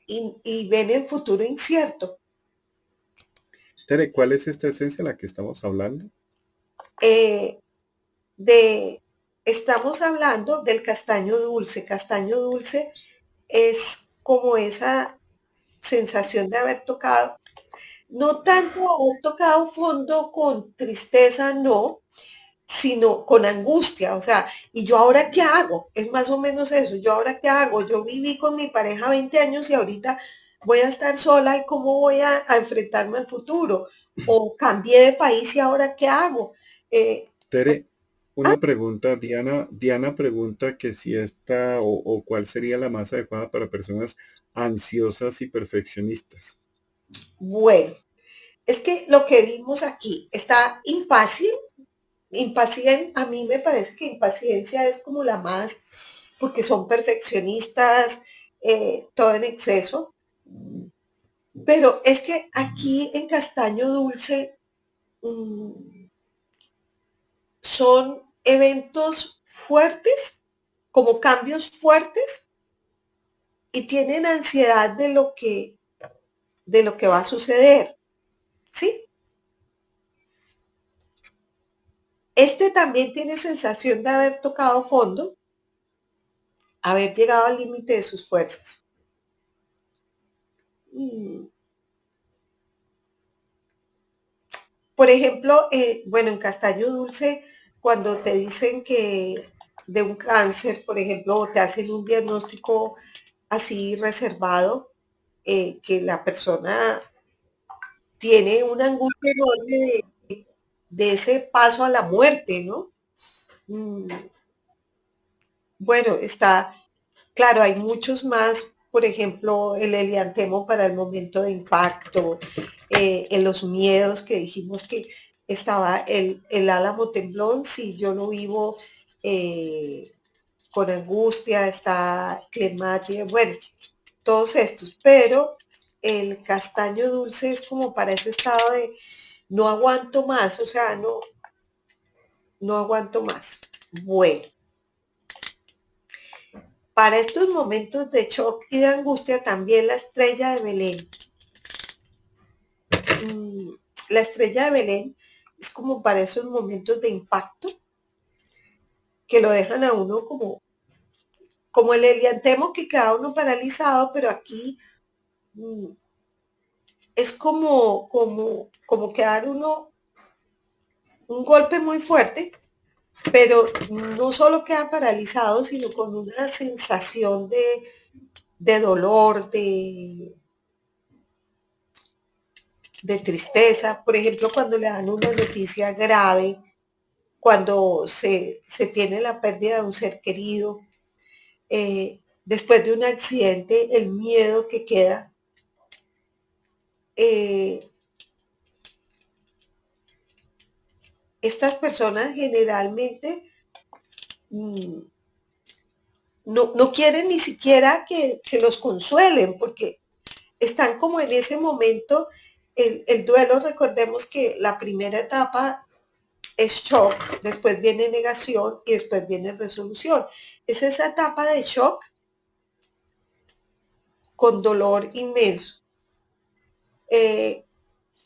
y, ven el futuro incierto. Tere, ¿cuál es esta esencia de la que estamos hablando? Eh, de, estamos hablando del castaño dulce. Castaño dulce es como esa sensación de haber tocado, no tanto haber tocado fondo con tristeza, no, sino con angustia, o sea, ¿y yo ahora qué hago? Es más o menos eso, ¿yo ahora qué hago? Yo viví con mi pareja 20 años y ahorita voy a estar sola y cómo voy a, enfrentarme al futuro. O cambié de país y ahora qué hago. Eh, Tere, una ah. pregunta, Diana, Diana pregunta que si esta o, o cuál sería la más adecuada para personas ansiosas y perfeccionistas. Bueno, es que lo que vimos aquí está impácil impaciencia, a mí me parece que impaciencia es como la más, porque son perfeccionistas, eh, todo en exceso. Pero es que aquí en Castaño Dulce mm, son eventos fuertes, como cambios fuertes, y tienen ansiedad de lo que, de lo que va a suceder. ¿Sí? Este también tiene sensación de haber tocado fondo, haber llegado al límite de sus fuerzas. Mm. Por ejemplo, eh, bueno, en Castaño Dulce, cuando te dicen que de un cáncer, por ejemplo, te hacen un diagnóstico así reservado, eh, que la persona tiene una angustia enorme de de ese paso a la muerte, ¿no? Mm. Bueno, está, claro, hay muchos más, por ejemplo, el eliantemo para el momento de impacto, eh, en los miedos que dijimos que estaba el, el álamo temblón, si yo lo vivo eh, con angustia, está clematia, bueno, todos estos, pero el castaño dulce es como para ese estado de, no aguanto más, o sea, no, no aguanto más. Bueno, para estos momentos de shock y de angustia también la estrella de Belén. Mm, la estrella de Belén es como para esos momentos de impacto que lo dejan a uno como, como el eliantemo que queda uno paralizado, pero aquí mm, es como, como, como quedar uno un golpe muy fuerte, pero no solo queda paralizado, sino con una sensación de, dolor, de, de tristeza. Por ejemplo, cuando le dan una noticia grave, cuando se, tiene la pérdida de un ser querido, eh, después de un accidente, el miedo que queda eh, estas personas generalmente mm, no, quieren ni siquiera que, los consuelen porque están como en ese momento, el, el duelo, recordemos que la primera etapa es shock, después viene negación y después viene resolución. Es esa etapa de shock con dolor inmenso. Eh,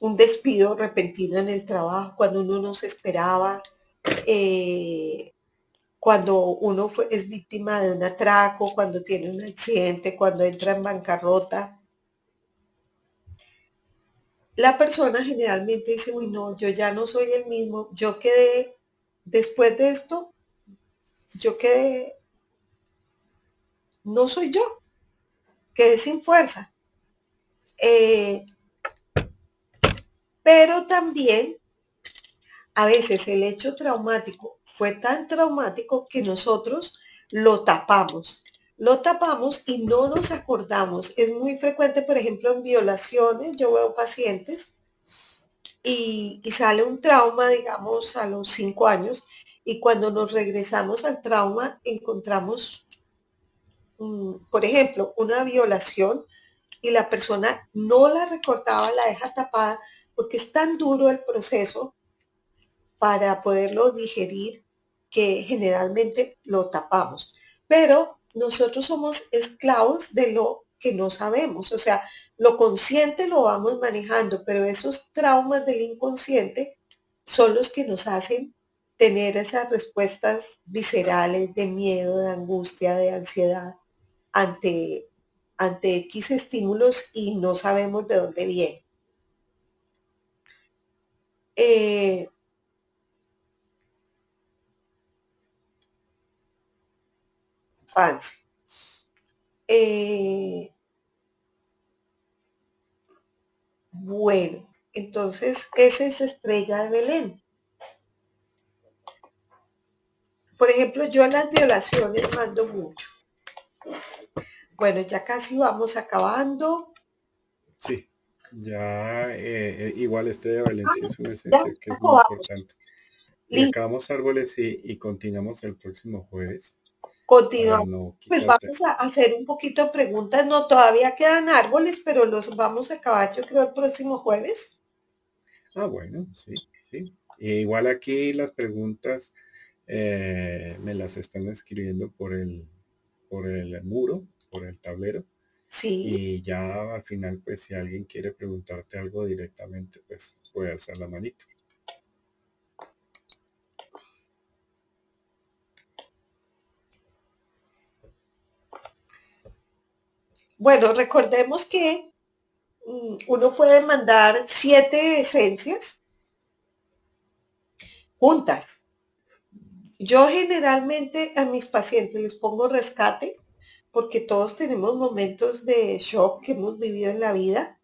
un despido repentino en el trabajo, cuando uno no se esperaba, eh, cuando uno es víctima de un atraco, cuando tiene un accidente, cuando entra en bancarrota. La persona generalmente dice, uy, no, yo ya no soy el mismo, yo quedé, después de esto, yo quedé, no soy yo, quedé sin fuerza. Eh, pero también a veces el hecho traumático fue tan traumático que nosotros lo tapamos. Lo tapamos y no nos acordamos. Es muy frecuente, por ejemplo, en violaciones. Yo veo pacientes y, sale un trauma, digamos, a los cinco años. Y cuando nos regresamos al trauma, encontramos, por ejemplo, una violación y la persona no la recortaba, la deja tapada porque es tan duro el proceso para poderlo digerir, que generalmente lo tapamos. Pero nosotros somos esclavos de lo que no sabemos, o sea, lo consciente lo vamos manejando, pero esos traumas del inconsciente son los que nos hacen tener esas respuestas viscerales de miedo, de angustia, de ansiedad ante, ante X estímulos y no sabemos de dónde viene. Eh, eh, bueno, entonces esa es Estrella de Belén. Por ejemplo, yo las violaciones mando mucho. Bueno, ya casi vamos acabando. Sí, ya eh, eh, igual Estrella de Valencia es una esencia que es muy importante. Y acabamos árboles y, continuamos el próximo jueves. Continuamos. pues vamos a hacer un poquito de preguntas. No, todavía quedan árboles, pero los vamos a acabar yo creo el próximo jueves. Ah, bueno, sí, sí. igual aquí las preguntas eh, me las están escribiendo por el, por el muro, por el tablero. Sí. Y ya al final, pues si alguien quiere preguntarte algo directamente, pues puede alzar la manito. Bueno, recordemos que mm, uno puede mandar siete esencias juntas. Yo generalmente a mis pacientes les pongo rescate porque todos tenemos momentos de shock que hemos vivido en la vida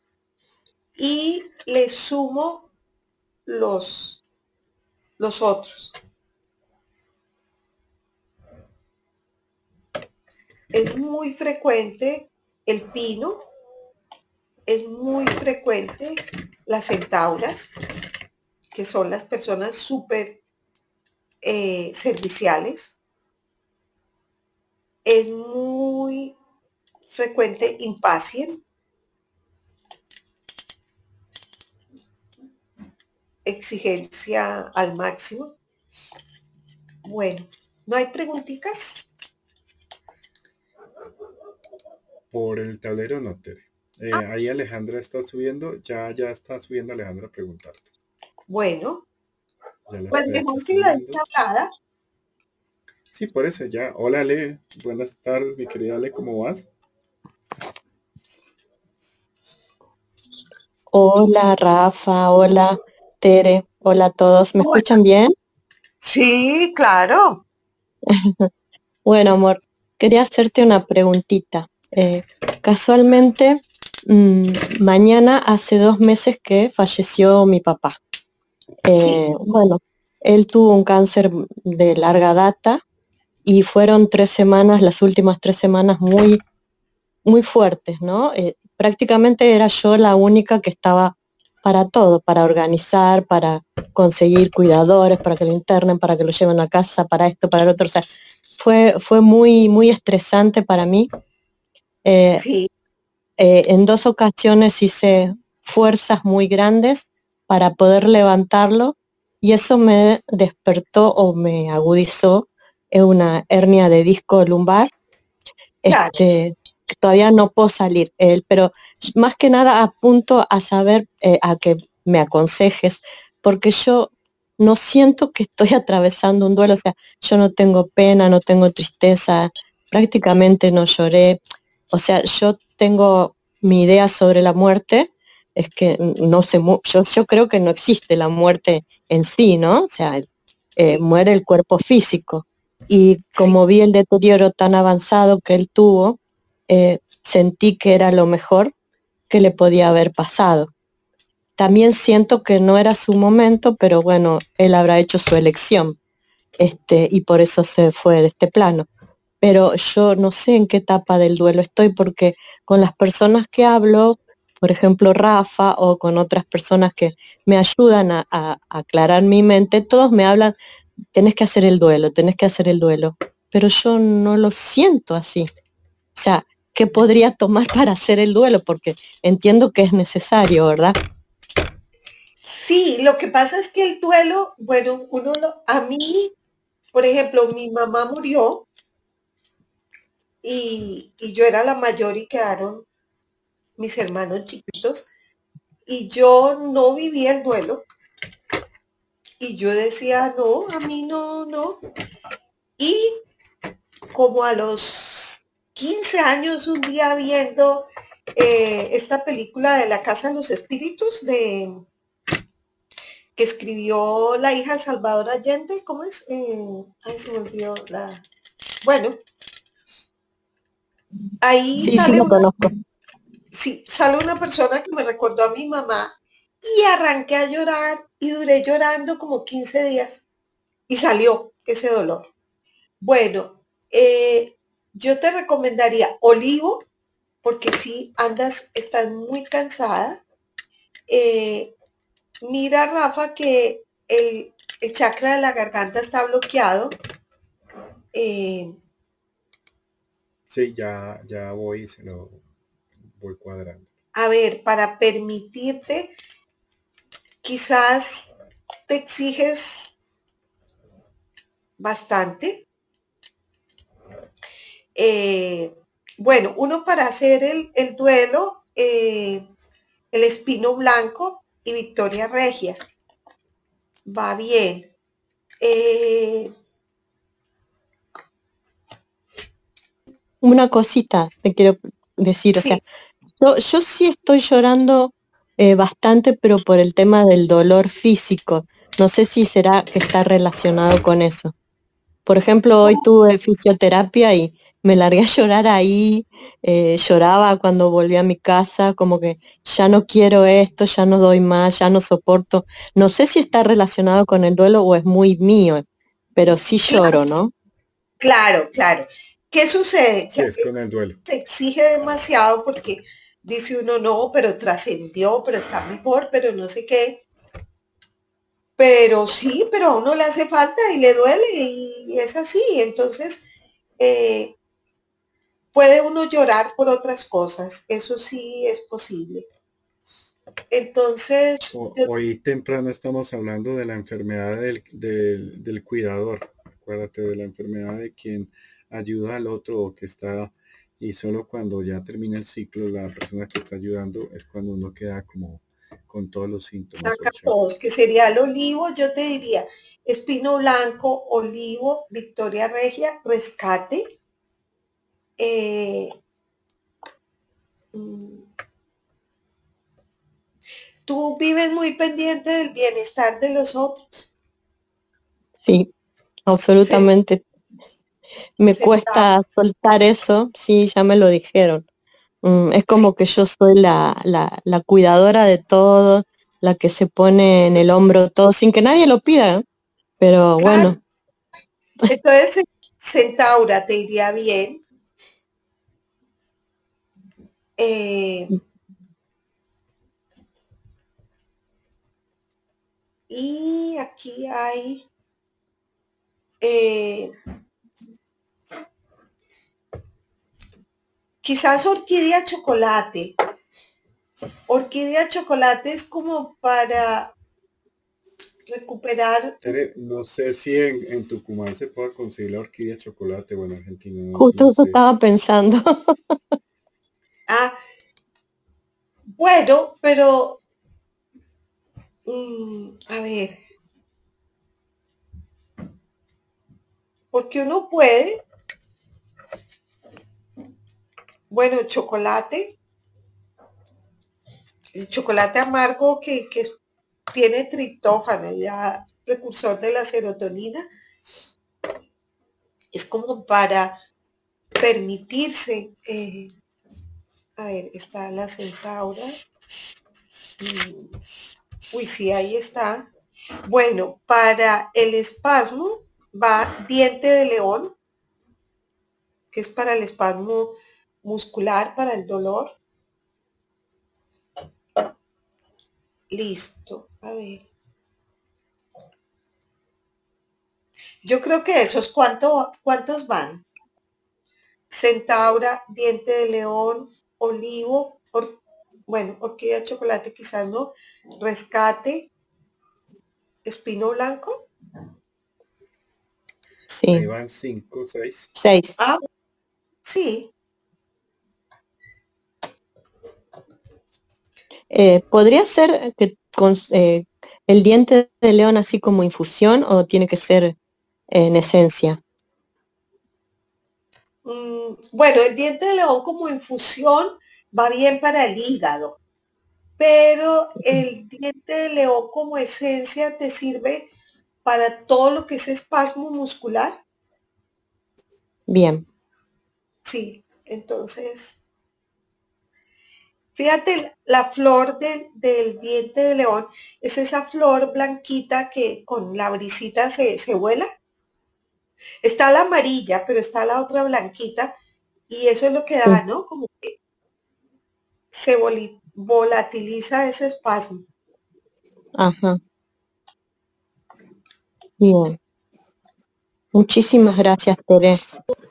y les sumo los, los otros. Es muy frecuente el pino, es muy frecuente las centauras, que son las personas súper eh, serviciales. Es muy frecuente impacien. Exigencia al máximo. Bueno, ¿no hay preguntitas? Por el tablero no, te eh, ah. Ahí Alejandra está subiendo, ya, ya está subiendo Alejandra a preguntarte. Bueno, pues mejor si la hablada. Sí, por eso ya. Hola Ale, buenas tardes, mi querida Ale, ¿cómo vas? Hola Rafa, hola Tere, hola a todos, ¿me escuchan bien? Sí, claro. [LAUGHS] bueno, amor, quería hacerte una preguntita. Eh, casualmente, mm, mañana hace dos meses que falleció mi papá. Eh, bueno, él tuvo un cáncer de larga data y fueron tres semanas, las últimas tres semanas muy, muy fuertes, ¿no? Eh, prácticamente era yo la única que estaba para todo, para organizar, para conseguir cuidadores, para que lo internen, para que lo lleven a casa, para esto, para el otro. O sea, fue, fue muy, muy estresante para mí. Eh, sí. en dos ocasiones hice fuerzas muy grandes para poder levantarlo y eso me despertó o me agudizó una hernia de disco lumbar. Este, todavía no puedo salir, pero más que nada apunto a saber, eh, a que me aconsejes, porque yo no siento que estoy [LAUGHS] atravesando un duelo, o sea, yo no tengo pena, no tengo tristeza, prácticamente no lloré, o sea, yo tengo mi idea sobre la muerte, es que no se yo, yo creo que no existe la muerte en sí, ¿no? O sea, eh, muere el cuerpo físico. Y como vi el deterioro tan avanzado que él tuvo, eh, sentí que era lo mejor que le podía haber pasado. También siento que no era su momento, pero bueno, él habrá hecho su elección este, y por eso se fue de este plano. Pero yo no sé en qué etapa del duelo estoy porque con las personas que hablo, por ejemplo, Rafa o con otras personas que me ayudan a, aclarar mi mente, todos me hablan, tenés que hacer el duelo, tenés que hacer el duelo, pero yo no lo siento así. O sea, ¿qué podría tomar [LAUGHS] para hacer el duelo? Porque entiendo que es necesario, ¿verdad? Sí, lo que pasa es que el duelo, bueno, uno a mí, por ejemplo, mi mamá murió y, y yo era la mayor y quedaron mis hermanos chiquitos y yo no vivía el duelo. Y yo decía, no, a mí no, no. Y como a los 15 años, un día viendo eh, esta película de La Casa de los Espíritus de que escribió la hija Salvador Allende, ¿cómo es? Eh, ay, se me olvidó la. Bueno, ahí sí, sí, lo conozco. Sí, sale una persona que me recordó a mi mamá y arranqué a llorar y duré llorando como 15 días y salió ese dolor. Bueno, eh, yo te recomendaría olivo, porque si andas, estás muy cansada. Eh, mira, Rafa, que el, chakra de la garganta está bloqueado. Eh, sí, ya, ya voy se lo voy cuadrando. A ver, para permitirte, quizás te exiges bastante eh, bueno, uno para hacer el, duelo, eh, el espino blanco y victoria regia. Va bien. Eh, Una cosita te quiero decir, o sea, yo, yo, sí estoy llorando bastante, pero por el tema del dolor físico. No sé si será que está relacionado con eso. Por ejemplo, hoy tuve fisioterapia y me largué a llorar ahí, eh, lloraba cuando volví a mi casa, como que ya no quiero esto, ya no doy más, ya no soporto. No sé si está relacionado con el duelo o es muy mío, pero sí lloro, ¿no? Claro, claro. ¿Qué sucede? Sí, es con el duelo. Se exige demasiado porque dice uno, no, pero trascendió, pero está mejor, pero no sé qué. Pero sí, pero a uno le hace falta y le duele y es así. Entonces, eh, puede uno llorar por otras cosas, eso sí es posible. Entonces... Hoy temprano estamos hablando de la enfermedad del, cuidador, acuérdate de la enfermedad de quien ayuda al otro o que está, y solo cuando ya termina el ciclo, la persona que está ayudando es cuando uno queda como con todos los síntomas. Saca todos, que sería el olivo, yo te diría, espino blanco, olivo, victoria regia, rescate, eh, mm, tú vives muy pendiente del bienestar de los otros. Sí, absolutamente. Me cuesta soltar eso, sí, ya me lo dijeron. Mm, es como que yo soy la, la, cuidadora de todo, la que se pone en el hombro todo, sin que nadie lo pida, pero bueno. Entonces, Centaura te iría bien, eh, y aquí hay eh, quizás orquídea chocolate. Orquídea chocolate es como para recuperar. No sé si en, en, Tucumán se puede conseguir la orquídea chocolate o en Argentina. Justo eso estaba pensando. [LAUGHS] Ah, bueno, pero, mm, a ver, porque uno puede, bueno, chocolate, el chocolate amargo que, que tiene triptófano, ya precursor de la serotonina, es como para permitirse eh, a ver, está la centaura. Mm, uy, sí, ahí está. Bueno, para el espasmo va diente de león, que es para el espasmo muscular, para el dolor. Listo, a ver. Yo creo que esos, ¿cuántos van? Centaura, diente de león, olivo, bueno, orquídea chocolate quizás no, rescate, espino blanco. Sí. Ahí van cinco, seis. Seis. Ah, sí. Eh, ¿Podría ser que con, eh, el diente de león así como infusión o tiene que ser en esencia? Mm, bueno, el diente de león como infusión va bien para el hígado, pero el diente de león como esencia te sirve para todo lo que es espasmo muscular. Bien. Sí, entonces, fíjate, la flor del, diente de león es esa flor blanquita que con la brisita se, se vuela. Está la amarilla, pero está la otra blanquita y eso es lo que da, ¿no? Como que se volatiliza ese espasmo. Ajá. Bien. Muchísimas gracias, Tere.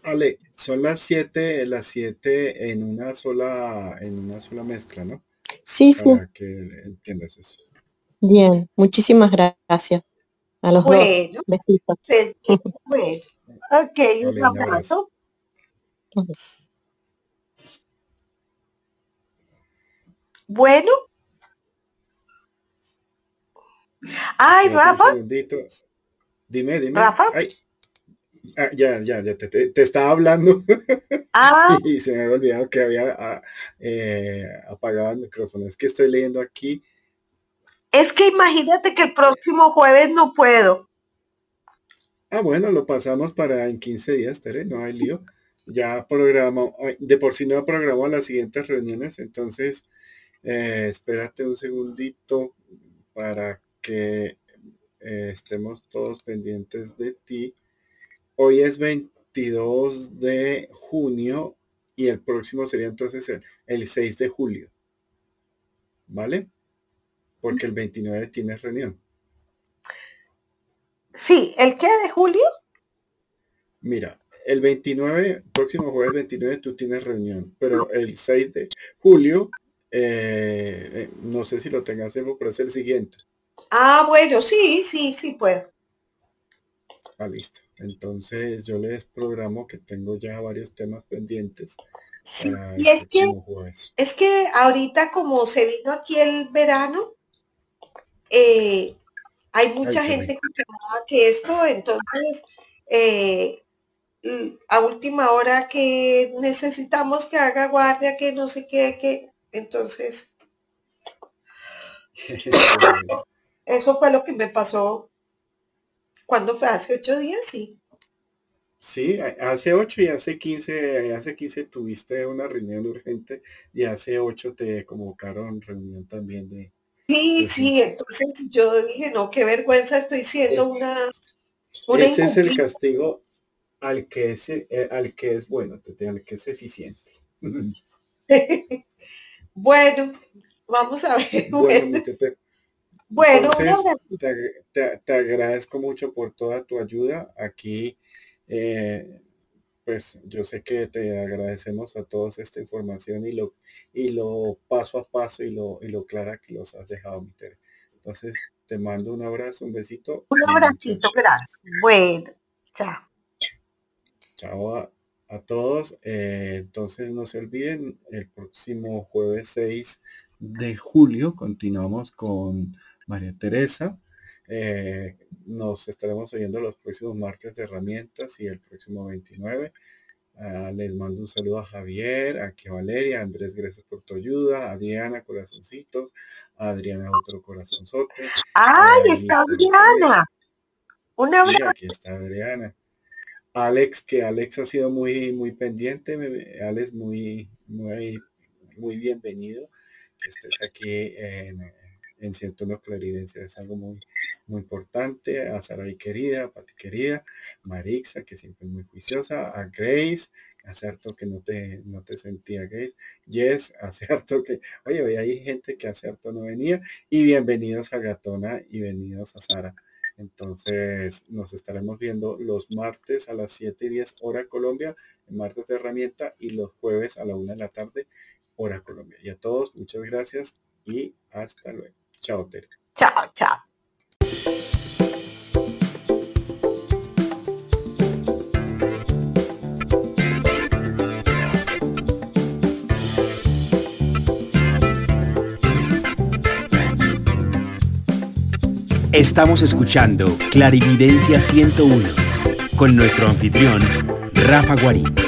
Ale, son las siete, las siete en una sola, en una sola mezcla, ¿no? Sí, sí. Para que entiendas eso. Bien, muchísimas gracias. A los bueno, dos. [LAUGHS] Bueno, ok, un abrazo. Bueno. Ay, Rafa. Dime, dime. Rafa. Ah, ya, ya, ya te, estaba hablando. Ah. [LAUGHS] y se me había olvidado que había ah, eh, apagado el micrófono. Es que estoy leyendo aquí. Es que imagínate que el próximo jueves no puedo. Ah, bueno, lo pasamos para en 15 días, Tere, no hay lío. Ya programamos, de por sí no programado las siguientes reuniones, entonces eh, espérate un segundito para que eh, estemos todos pendientes de ti. Hoy es 22 de junio y el próximo sería entonces el, 6 de julio. ¿Vale? Porque el 29 tienes reunión. Sí, ¿el qué de julio? Mira, el 29, próximo jueves 29 tú tienes reunión, pero el 6 de julio, eh, eh, no sé si lo tengas, pero es el siguiente. Ah, bueno, sí, sí, sí puedo. Ah, listo. Entonces yo les programo que tengo ya varios temas pendientes. Sí, y es que, es que ahorita como se vino aquí el verano, eh, hay mucha gente que que esto, entonces eh, a última hora que necesitamos que haga guardia, que no sé qué, que entonces [LAUGHS] Eso fue lo que me pasó cuando fue hace ocho días, sí. Sí, hace ocho y hace quince, hace quince tuviste una reunión urgente y hace ocho te convocaron reunión también de... Sí, sí, entonces yo dije, no, qué vergüenza, estoy siendo una, Ese es el castigo al que es, eh, al que es bueno, al que es eficiente. [LAUGHS] [LAUGHS] bueno, vamos a ver. Bueno, bueno, te, agradezco mucho por toda tu ayuda. Aquí, eh, pues yo sé que te agradecemos a todos esta información y lo, y lo paso a paso y lo, y lo clara que los has dejado, mi Entonces, te mando un abrazo, un besito. Un abracito, gracias. Bueno, chao. Chao a, a todos. Eh, entonces, no se olviden, el próximo jueves 6 de julio continuamos con María Teresa. Eh, nos estaremos oyendo los próximos martes de herramientas y el próximo 29. Ah, les mando un saludo a Javier, aquí a Valeria, a Andrés, gracias por tu ayuda, a Diana, corazoncitos, a Adriana, otro corazonzote. ¡Ay, está Adriana! Una sí, aquí está Adriana. Alex, que Alex ha sido muy, muy pendiente, Alex, muy, muy, muy bienvenido que estés aquí en, en cierto no claridencia es algo muy muy importante a Sara querida a Pati querida Marixa que siempre es muy juiciosa a Grace acerto que no te no te sentía Grace Yes [LAUGHS] acerto que oye hoy hay gente que acerto no venía y bienvenidos a Gatona y bienvenidos a Sara entonces nos estaremos viendo los martes a las 7 y 10 hora Colombia, martes de herramienta y los jueves a la 1 de la tarde hora Colombia. Y a todos, muchas gracias y hasta luego. Chao, Tere. Chao, chao. Estamos escuchando Clarividencia 101 con nuestro anfitrión Rafa Guarín.